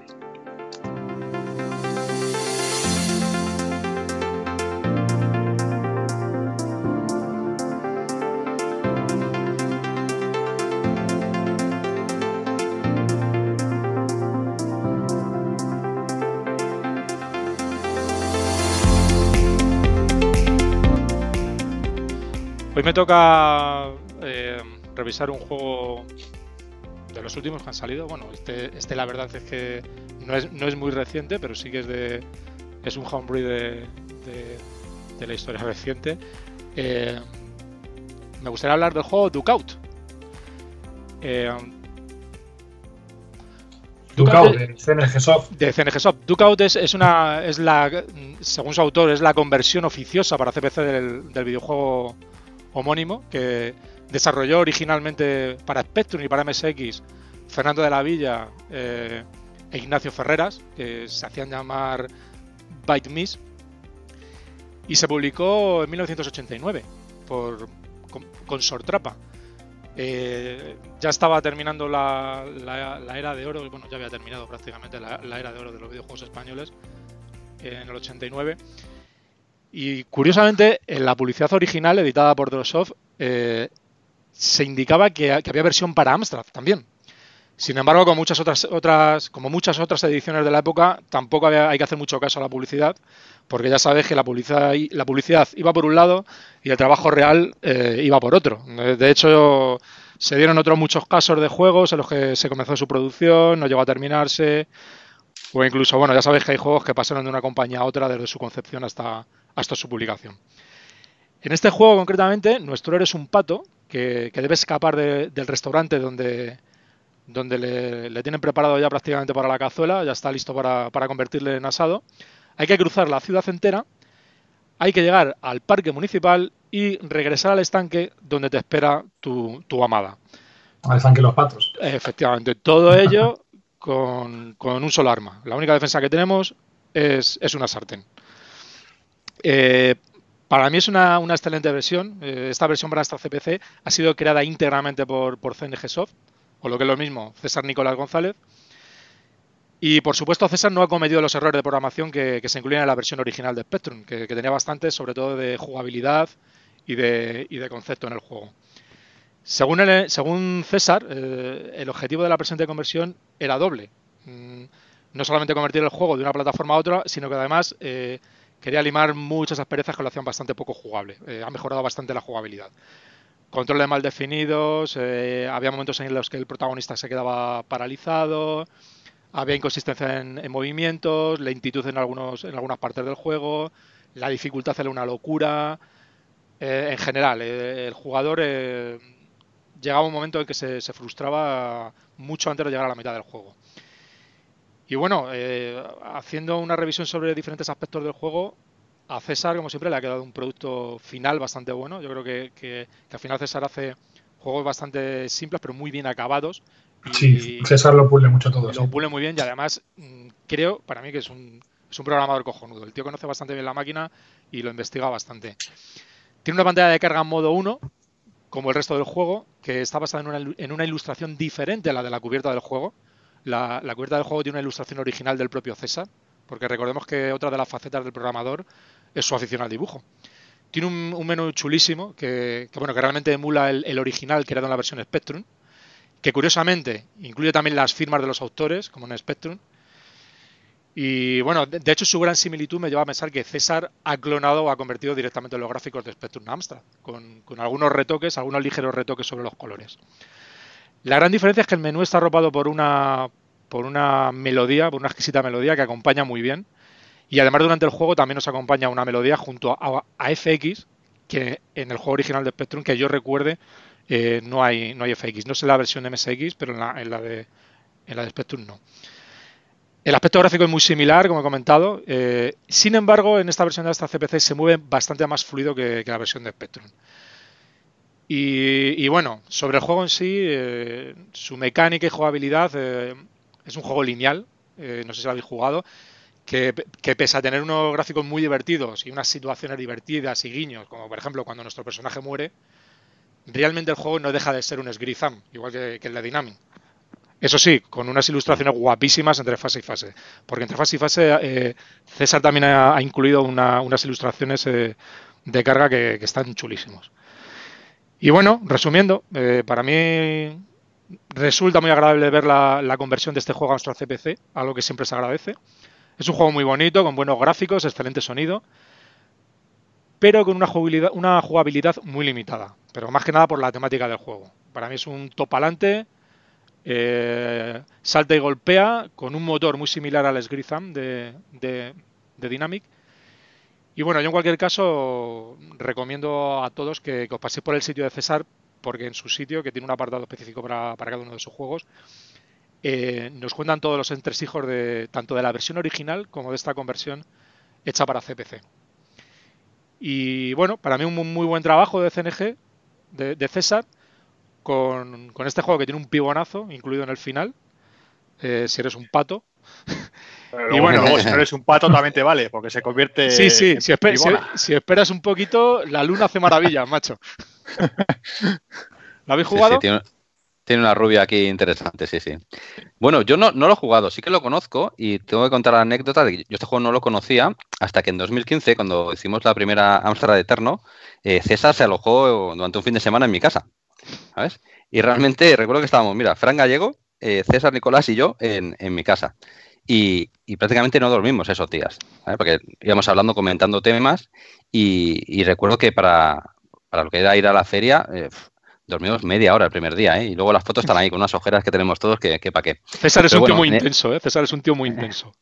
Hoy me toca revisar un juego de los últimos que han salido. Bueno, este, este la verdad es que no es, no es muy reciente, pero sí que es de es un homebrew de, de, la historia reciente. Eh, me gustaría hablar del juego Dukeout. Eh, Dukeout de CNG Soft. De CNG Soft. Dukeout es, es, una, es la, según su autor, es la conversión oficiosa para CPC del, del videojuego homónimo que desarrolló originalmente para Spectrum y para MSX Fernando de la Villa eh, e Ignacio Ferreras, que se hacían llamar Byte Miss, y se publicó en 1989 por, con, Sortrapa. Eh, ya estaba terminando la, era de oro, bueno, ya había terminado prácticamente la, era de oro de los videojuegos españoles en el 89 y curiosamente, en la publicidad original editada por Drosoft eh, se indicaba que, había versión para Amstrad también. Sin embargo, como muchas otras, otras, como muchas otras ediciones de la época, tampoco hay que hacer mucho caso a la publicidad, porque ya sabes que la publicidad, iba por un lado y el trabajo real eh, iba por otro. De hecho, se dieron otros muchos casos de juegos en los que se comenzó su producción, no llegó a terminarse, o incluso, bueno, ya sabéis que hay juegos que pasaron de una compañía a otra desde su concepción hasta, hasta su publicación. En este juego concretamente, nuestro héroe es un pato que, debe escapar del restaurante donde, donde le, tienen preparado ya prácticamente para la cazuela, ya está listo para, convertirle en asado. Hay que cruzar la ciudad entera, hay que llegar al parque municipal y regresar al estanque donde te espera tu, amada. Al estanque los patos. Efectivamente, todo ello [laughs] con, un solo arma. La única defensa que tenemos es, es una sartén. Eh, para mí es una, excelente versión. Eh, esta versión para esta CPC ha sido creada íntegramente por, por CNG Soft, o lo que es lo mismo, César Nicolás González. Y por supuesto, César no ha cometido los errores de programación que, se incluían en la versión original de Spectrum, que, tenía bastante, sobre todo de jugabilidad y de, concepto en el juego. Según, según César, eh, el objetivo de la presente conversión era doble. Mm, no solamente convertir el juego de una plataforma a otra, sino que además quería limar muchas asperezas que lo hacían bastante poco jugable. Eh, ha mejorado bastante la jugabilidad. Controles mal definidos, eh, había momentos en los que el protagonista se quedaba paralizado, había inconsistencia en, movimientos, lentitud en, algunos, en algunas partes del juego, la dificultad era una locura. Eh, en general, el jugador llegaba un momento en que se frustraba mucho antes de llegar a la mitad del juego. Y bueno, eh, haciendo una revisión sobre diferentes aspectos del juego, a César, como siempre, le ha quedado un producto final bastante bueno. Yo creo que, al final César hace juegos bastante simples, pero muy bien acabados. sí, César lo pule mucho todo. Lo pule muy bien y además mm, creo, para mí, que es un, es un programador cojonudo. El tío conoce bastante bien la máquina y lo investiga bastante. Tiene una pantalla de carga en modo 1, como el resto del juego, que está basada en una, en una ilustración diferente a la de la cubierta del juego. La, la cubierta del juego tiene una ilustración original del propio César, porque recordemos que otra de las facetas del programador es su afición al dibujo. Tiene un, menú chulísimo que, bueno, que realmente emula el, original creado en la versión Spectrum, que curiosamente incluye también las firmas de los autores, como en Spectrum. Y bueno, de, hecho su gran similitud me lleva a pensar que César ha clonado o ha convertido directamente los gráficos de Spectrum Amstrad, con, con algunos retoques, algunos ligeros retoques sobre los colores. La gran diferencia es que el menú está arropado por una, por una melodía, por una exquisita melodía que acompaña muy bien. Y además durante el juego también nos acompaña una melodía junto a, FX, que en el juego original de Spectrum, que yo recuerde, eh, no, hay, no hay FX. No sé la versión de MSX, pero en la, de, en la de Spectrum no. El aspecto gráfico es muy similar, como he comentado. Eh, sin embargo, en esta versión de esta CPC se mueve bastante más fluido que, la versión de Spectrum. Y, bueno, sobre el juego en sí, eh, su mecánica y jugabilidad es un juego lineal, eh, no sé si lo habéis jugado, que, que, pese a tener unos gráficos muy divertidos y unas situaciones divertidas y guiños, como por ejemplo cuando nuestro personaje muere, realmente el juego no deja de ser un Sgrizam, igual que, el de Dynamic. Eso sí, con unas ilustraciones guapísimas entre fase y fase. Porque entre fase y fase César también ha, incluido unas ilustraciones de carga que, están chulísimos. Y bueno, resumiendo, eh, para mí resulta muy agradable ver la, conversión de este juego a nuestro CPC, algo que siempre se agradece. Es un juego muy bonito, con buenos gráficos, excelente sonido, pero con una jugabilidad, una jugabilidad muy limitada. Pero más que nada por la temática del juego. Para mí es un top alante, eh, salta y golpea, con un motor muy similar al Sgrizam de, de, de Dynamic y bueno, yo en cualquier caso recomiendo a todos que, os paséis por el sitio de César, porque en su sitio, que tiene un apartado específico para, cada uno de sus juegos, eh, nos cuentan todos los entresijos de tanto de la versión original como de esta conversión hecha para CPC. Y bueno, para mí un muy buen trabajo de CNG, de, César, con, este juego que tiene un pibonazo incluido en el final, eh, si eres un pato. [laughs] y bueno, luego, si no eres un pato también te vale, porque se convierte. Sí, sí, si, esperas un poquito, la luna hace maravillas, macho. [laughs] ¿Lo habéis jugado? Sí, tiene, una rubia aquí interesante, sí, sí. Bueno, yo no, no, lo he jugado, sí que lo conozco y tengo que contar la anécdota de que yo este juego no lo conocía hasta que en 2015, cuando hicimos la primera Amstrad Eterno, eh, César se alojó durante un fin de semana en mi casa. ¿Sabes? Y realmente recuerdo que estábamos, mira, Fran Gallego, eh, César Nicolás y yo en, en mi casa. Y, prácticamente no dormimos esos días, porque íbamos hablando, comentando temas y, recuerdo que para, lo que era ir a la feria, eh, dormimos media hora el primer día, ¿eh? y luego las fotos están ahí con unas ojeras que tenemos todos que, que para qué. César es un tío muy intenso, ¿eh? César es un tío muy [laughs] intenso.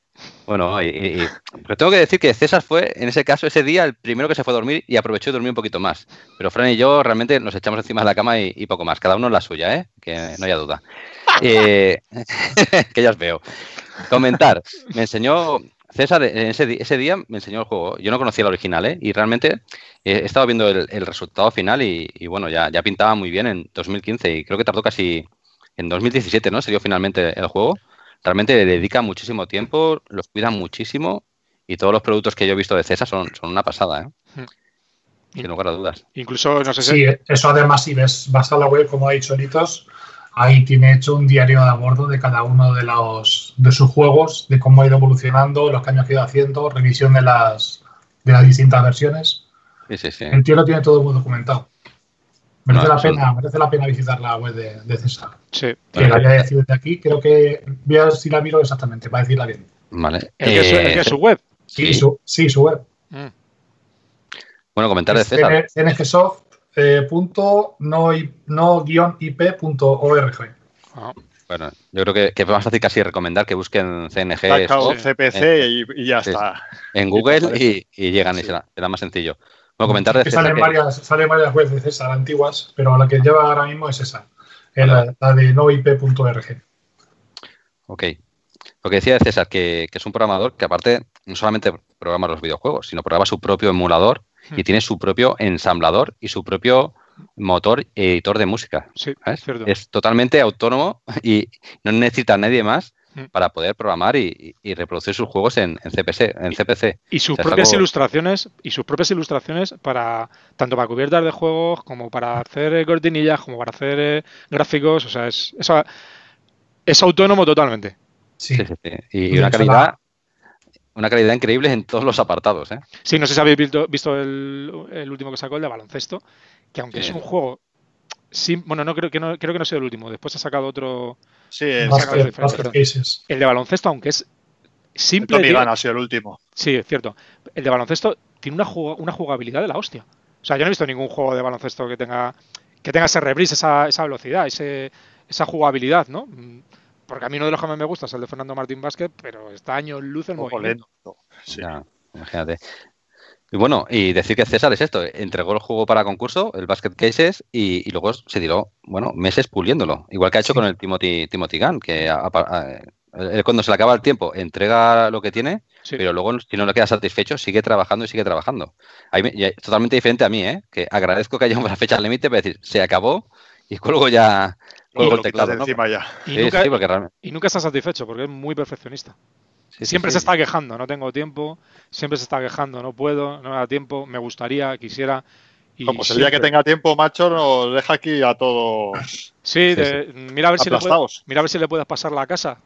Bueno, y, pero tengo que decir que César fue, en ese caso, ese día, el primero que se fue a dormir y aprovechó de dormir un poquito más. Pero Fran y yo realmente nos echamos encima de la cama y, poco más, cada uno en la suya, ¿eh? que no haya duda. [laughs] Eh, [laughs] que ya os veo. Comentar. Me enseñó, César, ese, ese, día me enseñó el juego. Yo no conocía el original, ¿eh? Y realmente he estado viendo el, resultado final y, bueno, ya, ya pintaba muy bien en 2015 y creo que tardó casi en 2017, ¿no? Se dio finalmente el juego. Realmente le dedica muchísimo tiempo, los cuida muchísimo y todos los productos que yo he visto de César son, son una pasada, ¿eh? Hmm. Sin lugar a dudas. Incluso, no sé si... Sí, eso además, si ves, vas a la web, como ha dicho Litos, Ahí tiene hecho un diario de a bordo de cada uno de los de sus juegos, de cómo ha ido evolucionando, los cambios que ha ido haciendo, revisión de las de las distintas versiones. Sí, sí, sí. El tío lo tiene todo muy documentado. Merece, la pena, merece la pena visitar la web de, César. Sí. Que la había decidido desde aquí. Creo que voy a ver si la miro exactamente para decirla bien. Vale. ¿El, que, es su, web? Sí, Su, sí su web. Mm. Bueno, comentar de César. Eh, punto no, no ip.org. Ah, bueno, yo creo que, es más fácil casi recomendar que busquen CNG. CPC y, ya está. En Google y, llegan y será, más sencillo. Bueno, comentar de salen, varias, salen varias webs de César antiguas, pero la que lleva ahora mismo es esa, la, de noip.org. Ok. Lo que decía de César, que, que, es un programador que aparte no solamente programa los videojuegos, sino programa su propio emulador y tiene su propio ensamblador y su propio motor editor de música. Sí, Es totalmente autónomo [laughs] y no necesita a nadie más para poder programar y, reproducir sus juegos en, CPC, en CPC. Y sus propias ilustraciones, y sus propias ilustraciones para tanto para cubiertas de juegos como para hacer cortinillas, como para hacer eh, gráficos, o sea, es, es, autónomo totalmente. Sí, sí, sí. Y, una calidad una calidad increíble en todos los apartados. ¿eh? Sí, no sé si habéis visto, el, último que sacó, el de baloncesto, que aunque es un juego. bueno, no creo que no creo que no sea el último. Después ha sacado otro. Sí, el, el de baloncesto, aunque es simple. El ha sido el último. Sí, es cierto. El de baloncesto tiene una, una jugabilidad de la hostia. O sea, yo no he visto ningún juego de baloncesto que tenga que tenga ese rebris, esa, esa velocidad, ese, esa jugabilidad, ¿no? Porque a mí uno de los que más me gusta es el de Fernando Martín Vázquez, pero está año luz el movimiento. imagínate. Y bueno, y decir que César es esto, entregó el juego para concurso, el Basket Cases, y, luego se tiró, bueno, meses puliéndolo. Igual que ha hecho con el Timothy, Timothy Gunn, que Él cuando se le acaba el tiempo entrega lo que tiene, Sí. pero luego si no le queda satisfecho sigue trabajando y sigue trabajando. Ahí me- y es totalmente diferente a mí, ¿eh? que agradezco que haya una [laughs] fecha límite para decir, se acabó y cuelgo ya cuelgo el teclado. de ¿no? encima ya. Y, Sí, nunca, sí, porque realmente... y nunca está satisfecho porque es muy perfeccionista. sí, siempre sí. se está quejando, no tengo tiempo, siempre se está quejando, no puedo, no me da tiempo, me gustaría, quisiera. Y No, pues el día que siempre- tenga tiempo, macho, nos deja aquí a todos Sí, de- mira a ver si le puedes, mira a ver si le puedes pasar la casa,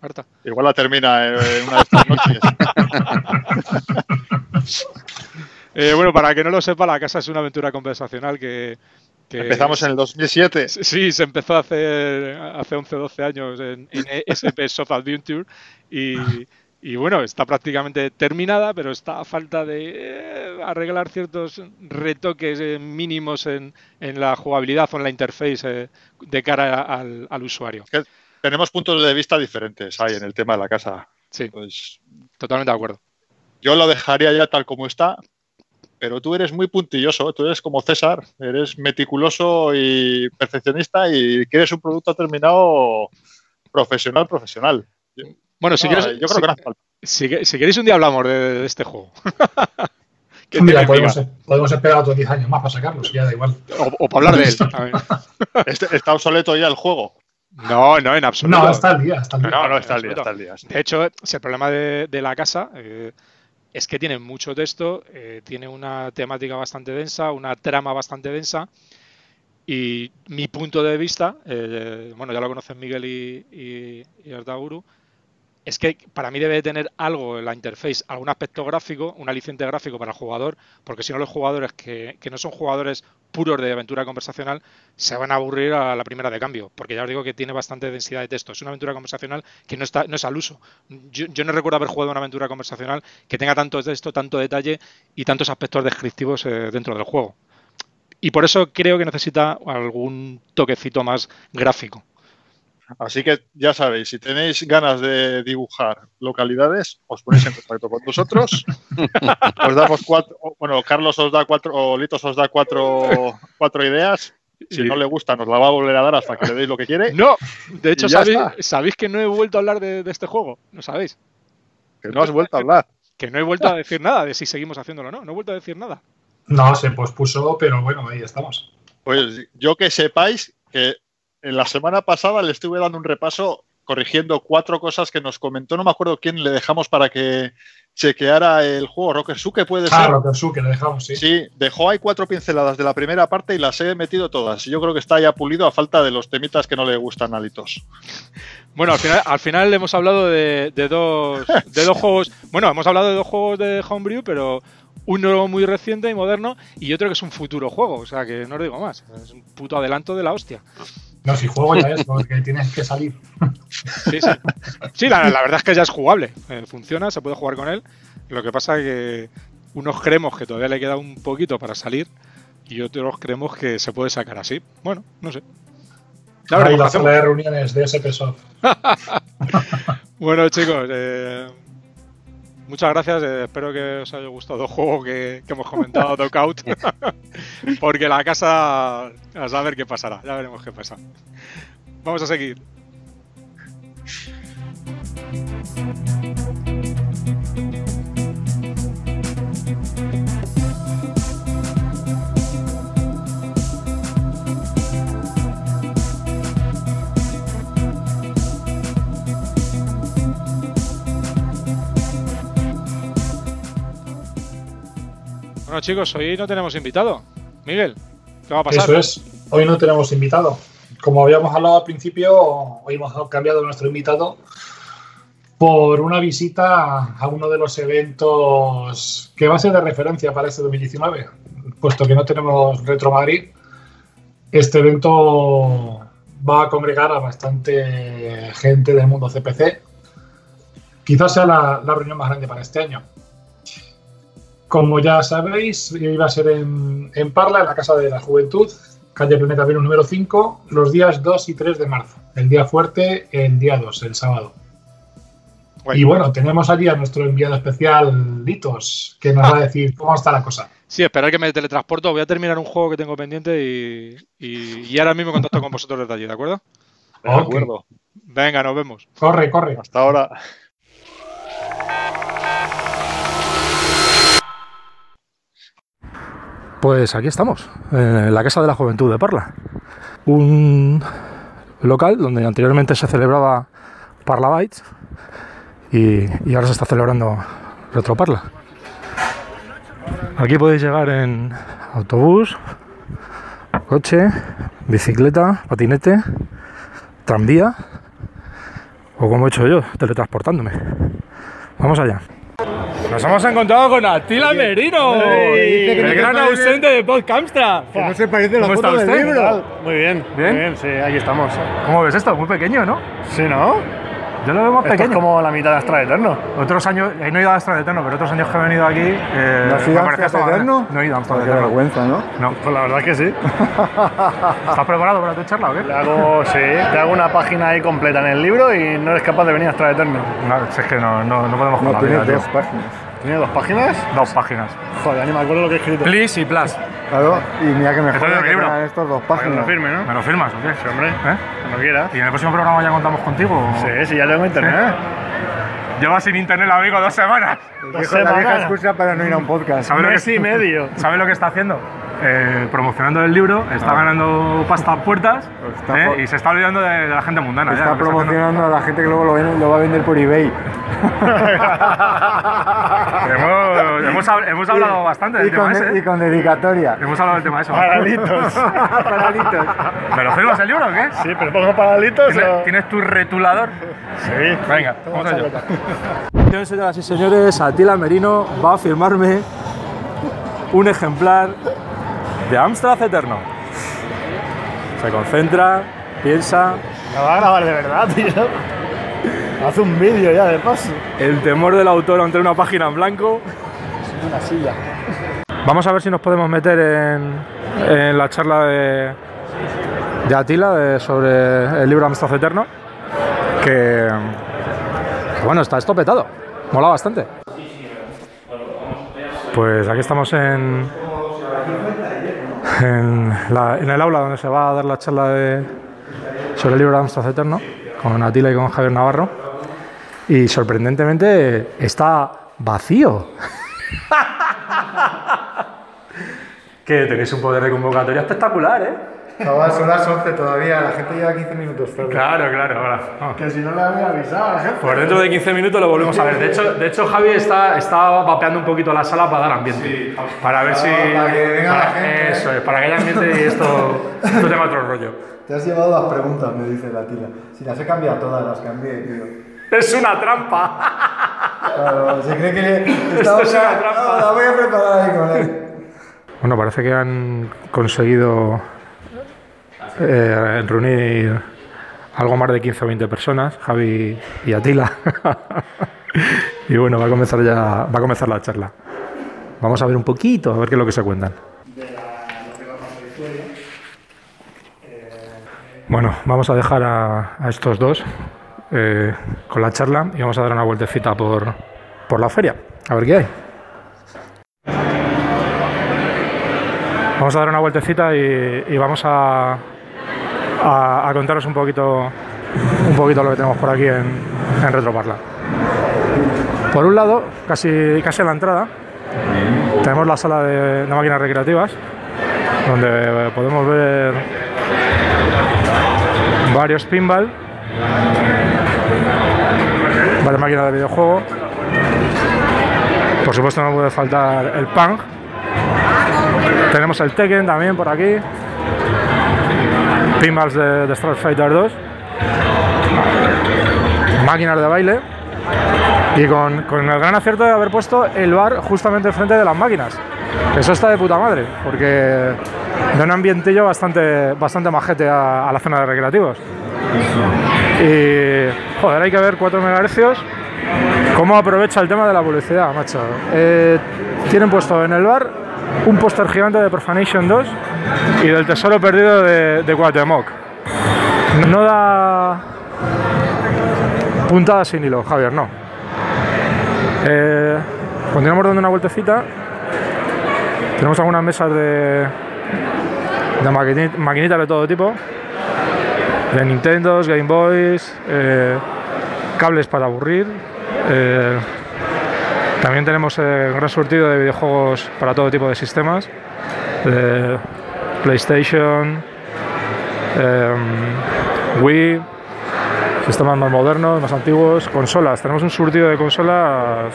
Marta. Igual la termina en en una de estas noches. [laughs] Eh, bueno, para que no lo sepa, la casa es una aventura conversacional que, que- Empezamos en el 2007. Sí, se empezó a hacer hace 11 o 12 años en, en [laughs] SP Soft Adventure y, y bueno, está prácticamente terminada, pero está a falta de eh, arreglar ciertos retoques eh, mínimos en, en la jugabilidad o en la interface eh, de cara al, al usuario. Tenemos puntos de vista diferentes ahí en el tema de la casa. Sí, Pues totalmente de acuerdo. yo lo dejaría ya tal como está, pero tú eres muy puntilloso, tú eres como César, eres meticuloso y perfeccionista y quieres un producto terminado profesional, profesional. Bueno, si, No, quieres, yo creo si- que no hace falta. si- si queréis un día hablamos de, de este juego. [laughs] Mira, podemos, esperar otros 10 años más para sacarlos, ya da igual. o, o para hablar de él. [laughs] Este- está obsoleto ya el juego. No, no, en absoluto. No, está al día, está al día. No, no, está día, está al día. De hecho, si el problema de, de la casa eh, es que tiene mucho texto, eh, tiene una temática bastante densa, una trama bastante densa. Y mi punto de vista, eh, bueno, ya lo conocen Miguel y, y, y Artauru, es que para mí debe de tener algo en la interface, algún aspecto gráfico, un aliciente gráfico para el jugador, porque si no los jugadores que, que no son jugadores puros de aventura conversacional se van a aburrir a la primera de cambio, porque ya os digo que tiene bastante densidad de texto. Es una aventura conversacional que no está no es al uso. Yo, no recuerdo haber jugado una aventura conversacional que tenga tanto texto, tanto detalle y tantos aspectos descriptivos eh, dentro del juego. Y por eso creo que necesita algún toquecito más gráfico. Así que ya sabéis, si tenéis ganas de dibujar localidades, os ponéis en contacto con nosotros. [laughs] os damos cuatro, bueno, Carlos os da cuatro, o Litos os da cuatro, cuatro ideas. Si no le gusta, nos la va a volver a dar hasta que le deis lo que quiere. No, de hecho, Y ya ¿sabéis, está. sabéis que no he vuelto a hablar de, de este juego? ¿No sabéis? Que no has vuelto a hablar. Que no he vuelto a decir nada de si seguimos haciéndolo o no. No he vuelto a decir nada. No, se pospuso, pero bueno, ahí estamos. Pues yo que sepáis que en la semana pasada le estuve dando un repaso corrigiendo cuatro cosas que nos comentó, no me acuerdo quién le dejamos para que chequeara el juego. Rocker Su, que puede Ah, ser. Rocker Su, que le dejamos, sí. Sí, dejó ahí cuatro pinceladas de la primera parte y las he metido todas. Y yo creo que está ya pulido a falta de los temitas que no le gustan a Litos. Bueno, al final, al final hemos hablado de, de dos, de dos [laughs] juegos. Bueno, hemos hablado de dos juegos de Homebrew, pero uno muy reciente y moderno y otro que es un futuro juego. O sea, que no os digo más. Es un puto adelanto de la hostia. No, si juego ya es, porque tienes que salir. Sí, sí. Sí, la, la verdad es que ya es jugable. Eh, funciona, se puede jugar con él. Lo que pasa es que unos creemos que todavía le queda un poquito para salir y otros creemos que se puede sacar así. Bueno, no sé. Veremos qué la sala de reuniones de. [laughs] Bueno, chicos, eh, muchas gracias. eh, espero que os haya gustado el juego que, que hemos comentado, [laughs] Dockout. [laughs] Porque la casa, a saber qué pasará. Ya veremos qué pasa. Vamos a seguir. Bueno, chicos, hoy no tenemos invitado. Miguel, ¿qué va a pasar? Eso es. Hoy no tenemos invitado. Como habíamos hablado al principio, hoy hemos cambiado nuestro invitado por una visita a uno de los eventos que va a ser de referencia para este 2019, puesto que no tenemos Retro Madrid. Este evento va a congregar a bastante gente del mundo CPC. Quizás sea la, la reunión más grande para este año. Como ya sabéis, iba a ser en, en Parla, en la Casa de la Juventud, calle Planeta Venus número 5, los días 2 y 3 de marzo. El día fuerte, el día 2, el sábado. Bueno. Y bueno, tenemos allí a nuestro enviado especial, Litos, que nos va a decir cómo está la cosa. Sí, esperar que me teletransporto. Voy a terminar un juego que tengo pendiente y, y, y ahora mismo contacto con vosotros desde allí, ¿de acuerdo? De acuerdo. Venga, nos vemos. Corre, corre. Hasta ahora. Pues aquí estamos, en la Casa de la Juventud de Parla. Un local donde anteriormente se celebraba Parla Bytes y, ahora se está celebrando Retro Parla. Aquí podéis llegar en autobús, coche, bicicleta, patinete, tranvía o como he hecho yo, teletransportándome. Vamos allá. Nos hemos encontrado con Atila Merino, el gran parece- ausente de Podcamstra. Que no se parece la ¿Cómo foto del libro. Muy bien, ¿Bien? muy bien, sí, aquí estamos. ¿Cómo ves esto? Muy pequeño, ¿no? Sí, ¿no? Yo lo veo más Esto es pequeño. como la mitad de Astra Eterno. Otros años, eh, no he ido a Astra Eterno, pero otros años que he venido aquí. Eh, ¿No has ido a más Eterno? No he ido a Qué Eterno. vergüenza, ¿no? No. Pues la verdad es que sí. [laughs] ¿Estás preparado para tu charla o qué? Le hago, sí, te hago una página ahí completa en el libro y no eres capaz de venir a Astra Eterno. No, si es que no, no, no podemos con No, tiene dos páginas. ¿Tiene dos páginas? Dos páginas. Joder, ni me acuerdo lo que he escrito. Please y plus. Claro, y mira que me Esto es de jode mi que libro. tengan estos dos Para que me lo páginas. firme, ¿no? ¿Me lo firmas o qué? Sí, hombre. ¿Eh? Cuando quieras. ¿Y en el próximo programa ya contamos contigo? o- Sí, sí, ya tengo internet. Llevas sin internet, amigo, dos semanas. Dos Dijo la vieja semanas. excusa para no ir a un podcast. ¿Sabes lo que Mes y medio. ¿Sabes lo que está haciendo? Eh, promocionando el libro, está ganando pasta a puertas Está ¿eh? y se está olvidando de, de la gente mundana. ya, Está haciendo. promocionando a la gente que luego lo, ven- lo va a vender por eBay. [laughs] hemos, hemos, hemos hablado bastante del y, tema con, ese. y con dedicatoria. Hemos hablado del tema ese. Paralitos. [laughs] Paralitos. ¿Me lo firmas el libro o qué? Sí, pero pongo paralitos ¿Tienes, o... tienes tu retulador? Sí. Venga, vamos allá. Señoras y señores, Atila Merino va a firmarme un ejemplar de Amstrad Eterno. Se concentra, piensa. La va a grabar de verdad, [laughs] tío. Hace un vídeo ya, de paso. El temor del autor ante una página en blanco. Una silla. Vamos a ver si nos podemos meter en, en la charla de, de Atila de- sobre el libro Amstrad Eterno. Que, que bueno, está esto petado. Mola bastante. Pues aquí estamos en, en, el aula donde se va a dar la charla de, sobre el libro de Amstrad Eterno con Atila y con Javier Navarro. Y sorprendentemente está vacío. [laughs] Que tenéis un poder de convocatoria espectacular, ¿eh? Chaval, son las 11 todavía, la gente lleva 15 minutos tarde. Claro, claro, ahora. no. Que si no le había avisado a la gente. Pues dentro de 15 minutos lo volvemos a ver. De hecho, de hecho Javi está, está vapeando un poquito la sala para dar ambiente. Para ver si. para que venga la gente. Eso es, para que haya ambiente y esto, esto tenga otro rollo. Te has llevado las preguntas, me dice la tía. Si las he cambiado todas, las cambié, tío. Es una trampa. Claro, se cree que Esto es una trampa. No, la voy a preparar ahí con él. Bueno, parece que han conseguido eh, reunir algo más de 15 o 20 personas, Javi y Atila. [laughs] y bueno, va a comenzar ya, va a comenzar la charla. Vamos a ver un poquito, a ver qué es lo que se cuentan. Bueno, vamos a dejar a, estos dos eh, con la charla y vamos a dar una vueltecita por, por la feria, a ver qué hay. Vamos a dar una vueltecita y, y vamos a, a, contaros un poquito, un poquito lo que tenemos por aquí en, en Retroparla. Por un lado, casi, casi a la entrada, tenemos la sala de, de máquinas recreativas, donde podemos ver varios pinball, varias máquinas de videojuego. Por supuesto no puede faltar el Pang, tenemos el Tekken también por aquí. Pinballs de, de Fighter 2. Máquinas de baile. Y con, con el gran acierto de haber puesto el bar justamente enfrente de las máquinas. Eso está de puta madre, porque da un ambientillo bastante, bastante majete a, a la zona de recreativos. Y joder, hay que ver 4 MHz. ¿Cómo aprovecha el tema de la publicidad, macho? Eh, tienen puesto en el bar un póster gigante de Profanation 2 y del tesoro perdido de, de Cuauhtémoc. No da puntada sin hilo, Javier, no. Eh, continuamos dando una vueltecita. Tenemos algunas mesas de, de maquini- maquinitas de todo tipo. de Nintendo, Game Boys, eh, cables para aburrir. eh, también tenemos eh, gran surtido de videojuegos para todo tipo de sistemas, PlayStation, em, Wii, sistemas más modernos, más antiguos, consolas. Tenemos un surtido de consolas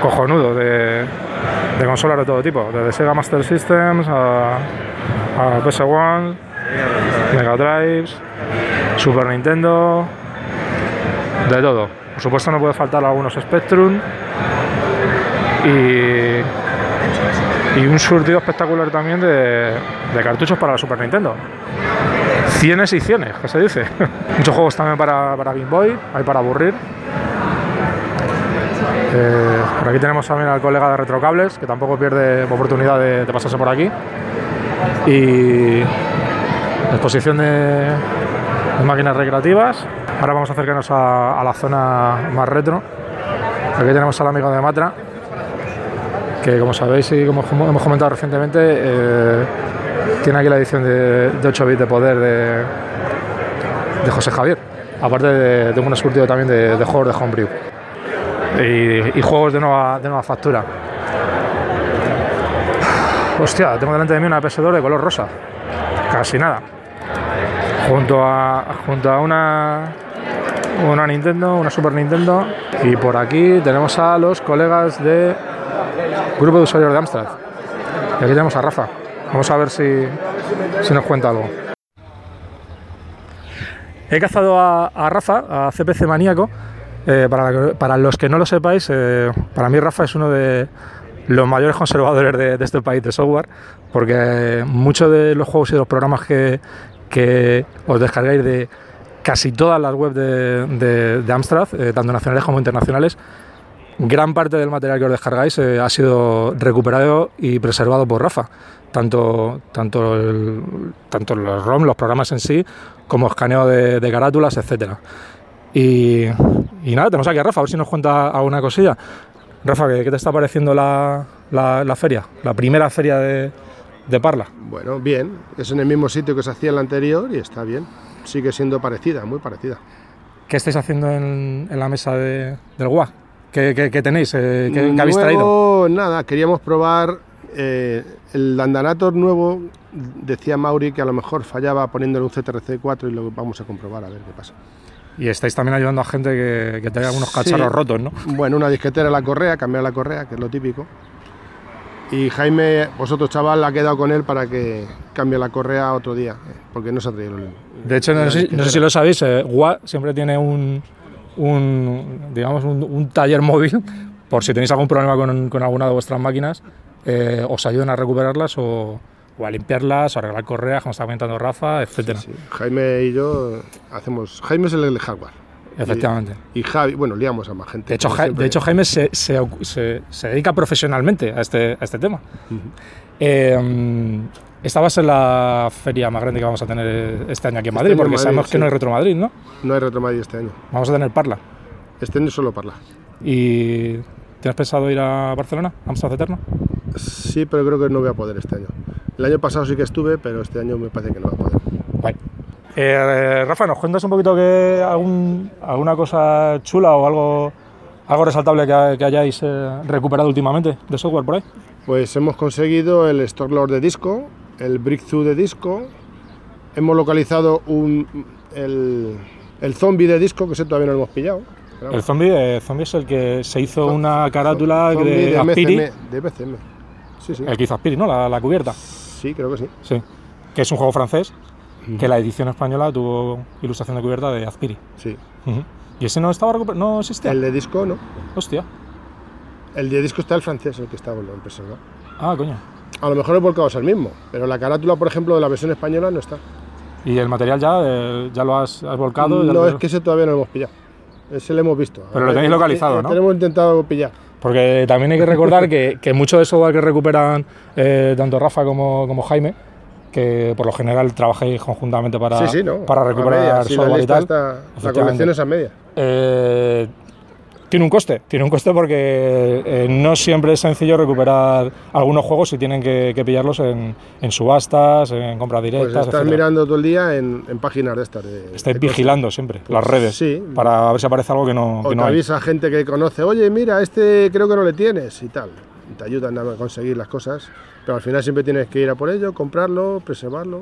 cojonudo, de, de consolas de todo tipo, desde Sega Master Systems a, a PS1, Mega Drives, Super Nintendo, de todo. Por supuesto no puede faltar algunos Spectrum y, un surtido espectacular también de, cartuchos para la Super Nintendo. Cienes y cienes, que se dice. [laughs] Muchos juegos también para, para Game Boy, hay para aburrir. Eh, por aquí tenemos también al colega de Retrocables, que tampoco pierde oportunidad de, pasarse por aquí. Y exposición de, máquinas recreativas. Ahora vamos a acercarnos a la zona más retro. Aquí tenemos al amigo de Matra, que como sabéis y como hemos comentado recientemente, eh, tiene aquí la edición de, de 8 bits de poder de, José Javier. Aparte de, un surtido también de, juegos de Homebrew. Y, y juegos de nueva, de nueva factura. Hostia, tengo delante de mí una PS2 de color rosa. Casi nada. Junto a, junto a una, una Nintendo, una Super Nintendo. Y por aquí tenemos a los colegas de Grupo de Usuarios de Amstrad. Y aquí tenemos a Rafa. Vamos a ver si, si nos cuenta algo. He cazado a, Rafa, a CPC Maníaco. Eh, para, para, los que no lo sepáis, eh, para mí Rafa es uno de los mayores conservadores de, este país de software, porque muchos de los juegos y de los programas que, que os descargáis de casi todas las webs de, de, de Amstrad, eh, tanto nacionales como internacionales, gran parte del material que os descargáis eh, ha sido recuperado y preservado por Rafa. Tanto, tanto, el, tanto los ROM, los programas en sí, como escaneo de, de carátulas, etcétera. Y, y, nada, tenemos aquí a Rafa, a ver si nos cuenta alguna cosilla. Rafa, ¿qué, qué te está pareciendo la, la, la, feria? La primera feria de, de Parla. Bueno, bien, es en el mismo sitio que se hacía en la anterior y está bien. Sigue siendo parecida, muy parecida. ¿Qué estáis haciendo en, en la mesa de, del GUA? ¿Qué, qué, qué tenéis? Eh, ¿Qué, habéis traído? Nada, queríamos probar eh, el Dandanator nuevo. Decía Mauri que a lo mejor fallaba poniéndole un CTRC4 y lo vamos a comprobar a ver qué pasa. Y estáis también ayudando a gente que, que tenga algunos cacharros sí. rotos, ¿no? Bueno, una disquetera la correa, cambiar la correa, que es lo típico. Y Jaime, vosotros chaval, ha quedado con él para que cambie la correa otro día, porque no se ha traído el, De hecho, no sé, no sé, si lo sabéis, eh, WA siempre tiene un, un digamos, un, un, taller móvil por si tenéis algún problema con, con alguna de vuestras máquinas, eh, os ayudan a recuperarlas o, o a limpiarlas, o a arreglar correas, como está comentando Rafa, etcétera. Sí, sí. Jaime y yo hacemos. Jaime es el hardware. Efectivamente. Y, y, Javi, bueno, liamos a más gente. De hecho, ja, de hecho Jaime se, se, se, se, dedica profesionalmente a este, a este tema. Uh -huh. eh, esta va a ser la feria más grande que vamos a tener este año aquí en Madrid, este porque Madrid, sabemos sí. que no hay Retro Madrid, ¿no? No hay Retro Madrid este año. Vamos a tener Parla. Este año solo Parla. ¿Y tienes pensado ir a Barcelona, a Amsterdam Eterno? Sí, pero creo que no voy a poder este año. El año pasado sí que estuve, pero este año me parece que no voy a poder. Bye. Eh, Rafa, ¿nos cuentas un poquito que algún, alguna cosa chula o algo, algo resaltable que, que hayáis eh, recuperado últimamente de software por ahí? Pues hemos conseguido el Storlord de disco, el Breakthrough de disco, hemos localizado un, el, el zombie de disco, que ese todavía no lo hemos pillado. El zombie, eh, zombie es el que se hizo una carátula de, de Aspiri. MCM, de BCM. Sí, sí. El que hizo Aspiri, ¿no? La, la, cubierta. Sí, creo que sí. Sí. Que es un juego francés, uh -huh. que la edición española tuvo ilustración de cubierta de Aspiri. Sí. Uh -huh. ¿Y ese no estaba no existía? El de disco no. Hostia. El de disco está el francés, el que estaba en preservado. Ah, coño. A lo mejor el volcado es el mismo, pero la carátula, por ejemplo, de la versión española no está. ¿Y el material ya, eh, ya lo has, has volcado? No, lo... es que ese todavía no lo hemos pillado. Ese lo hemos visto. Pero lo tenéis localizado, ¿no? Tenemos intentado pillar. Porque también hay que recordar que, que mucho de software que recuperan eh, tanto Rafa como, como, Jaime, que por lo general trabajáis conjuntamente para, sí, sí, no, para recuperar media, software la y tal. Está, la colección es a media. Eh, tiene un coste, tiene un coste porque eh, no siempre es sencillo recuperar algunos juegos si tienen que, que pillarlos en, en subastas, en compras Pues directas. estás etcétera. mirando todo el día en, en páginas de estas. De, Estáis de vigilando siempre Pues las redes sí. para ver si aparece algo que no. O que te no hay. avisa gente que conoce, oye, mira, este creo que no le tienes y tal. Y te ayudan a conseguir las cosas. Pero al final siempre tienes que ir a por ello, comprarlo, preservarlo.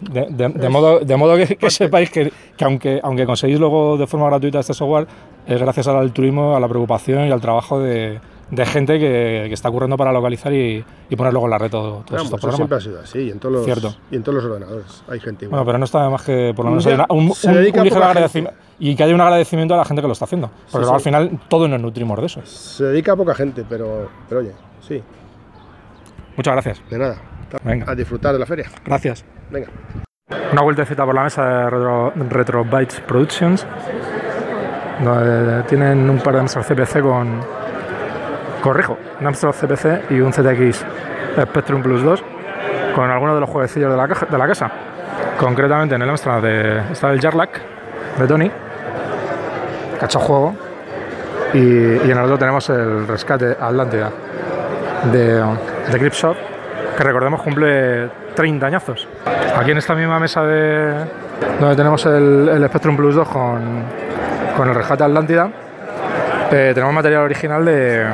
De, de- de modo, de modo que, que sepáis que, que aunque, aunque conseguís luego de forma gratuita este software, es gracias al altruismo, a la preocupación y al trabajo de, de gente que, que está ocurriendo para localizar y, y poner luego en la red todo- todos Vamos, estos eso siempre programas. ha sido así. Y en, todos los, Cierto. y en todos los ordenadores hay gente igual. Bueno, pero no está más que por lo menos Ya, haya una- un, se un- agradecimiento y que haya un agradecimiento a la gente que lo está haciendo. Porque Sí, luego al final todos nos nutrimos de eso. Se dedica a poca gente, pero, pero oye, sí, Muchas gracias. de nada. Venga. A disfrutar de la feria. Gracias. Venga. Una vueltecita por la mesa de Retro, Bytes Productions, donde tienen un par de Amstrad CPC con. Corrijo, un Amstrad CPC y un ZX Spectrum Plus 2 con algunos de los jueguecillos de la, caja- de la casa. Concretamente en el Amstrad está el Jarlac de Tony, cacho juego, y, y en el otro tenemos el Rescate Atlántida de, de Gripshot, que recordemos cumple 30 añazos. Aquí en esta misma mesa de donde tenemos el, Spectrum Plus 2 con, con el Rescate Atlántida, eh, tenemos material original de,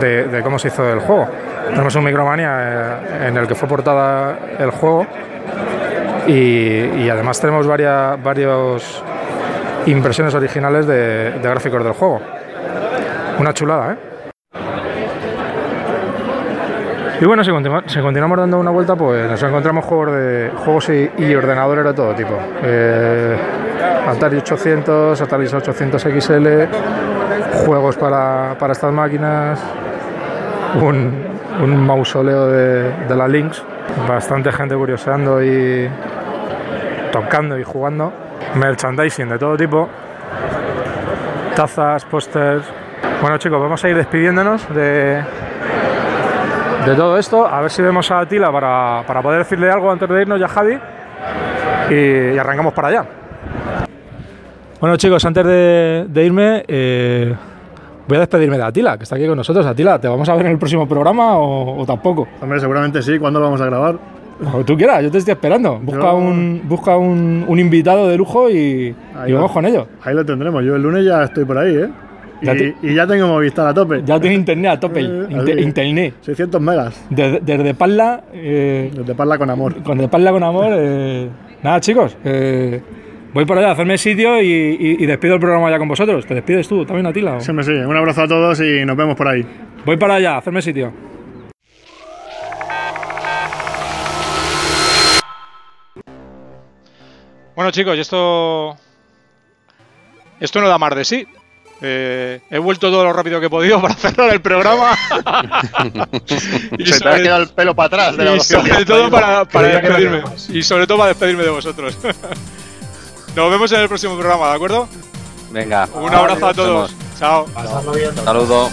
de- cómo se hizo el juego. Tenemos un Micromania eh, en el que fue portada el juego y, y además tenemos varias varios impresiones originales de, de gráficos del juego. Una chulada, ¿eh? Y bueno, si, continua- si continuamos dando una vuelta, pues nos encontramos juegos, juegos y, ordenadores de todo tipo. Eh, Atari 800, Atari 800 XL, juegos para, para estas máquinas, un, un mausoleo de, de la Lynx, bastante gente curioseando y tocando y jugando, merchandising de todo tipo, tazas, pósters. Bueno chicos, vamos a ir despidiéndonos de, de todo esto. A ver si vemos a Atila para, para poder decirle algo antes de irnos ya, Javi. Y, y arrancamos para allá. Bueno, chicos, antes de, de irme, eh, voy a despedirme de Atila, que está aquí con nosotros. Atila, ¿te vamos a ver en el próximo programa o, o tampoco? Hombre, seguramente sí. ¿Cuándo lo vamos a grabar? Como tú quieras, yo te estoy esperando. Busca, Yo- un, busca un, un invitado de lujo y, vamos con ello. Ahí lo tendremos. Yo el lunes ya estoy por ahí, ¿eh? Y Ya y tengo Movistar a tope. Ya tiene internet a tope, [laughs] Eh, inte- así. internet. 600 megas. Desde, desde Parla, eh, Desde Parla con amor. con de Parla con amor. eh, nada, chicos, eh, voy por allá a hacerme sitio y, y- y despido el programa ya con vosotros. ¿Te despides tú también, Atila? Sí, hombre, sí. Un abrazo a todos y nos vemos por ahí. Voy para allá a hacerme sitio. Bueno, chicos, y esto. Esto no da más de sí. Eh, he vuelto todo lo rápido que he podido para cerrar el programa. [laughs] Y Se te ha sobre- quedado el pelo para atrás de la y sobre todo para, despedirme. Y sobre todo para despedirme de vosotros. [laughs] Nos vemos en el próximo programa, ¿de acuerdo? Venga. Un abrazo a todos. Chao. Pasarlo bien. Saludo.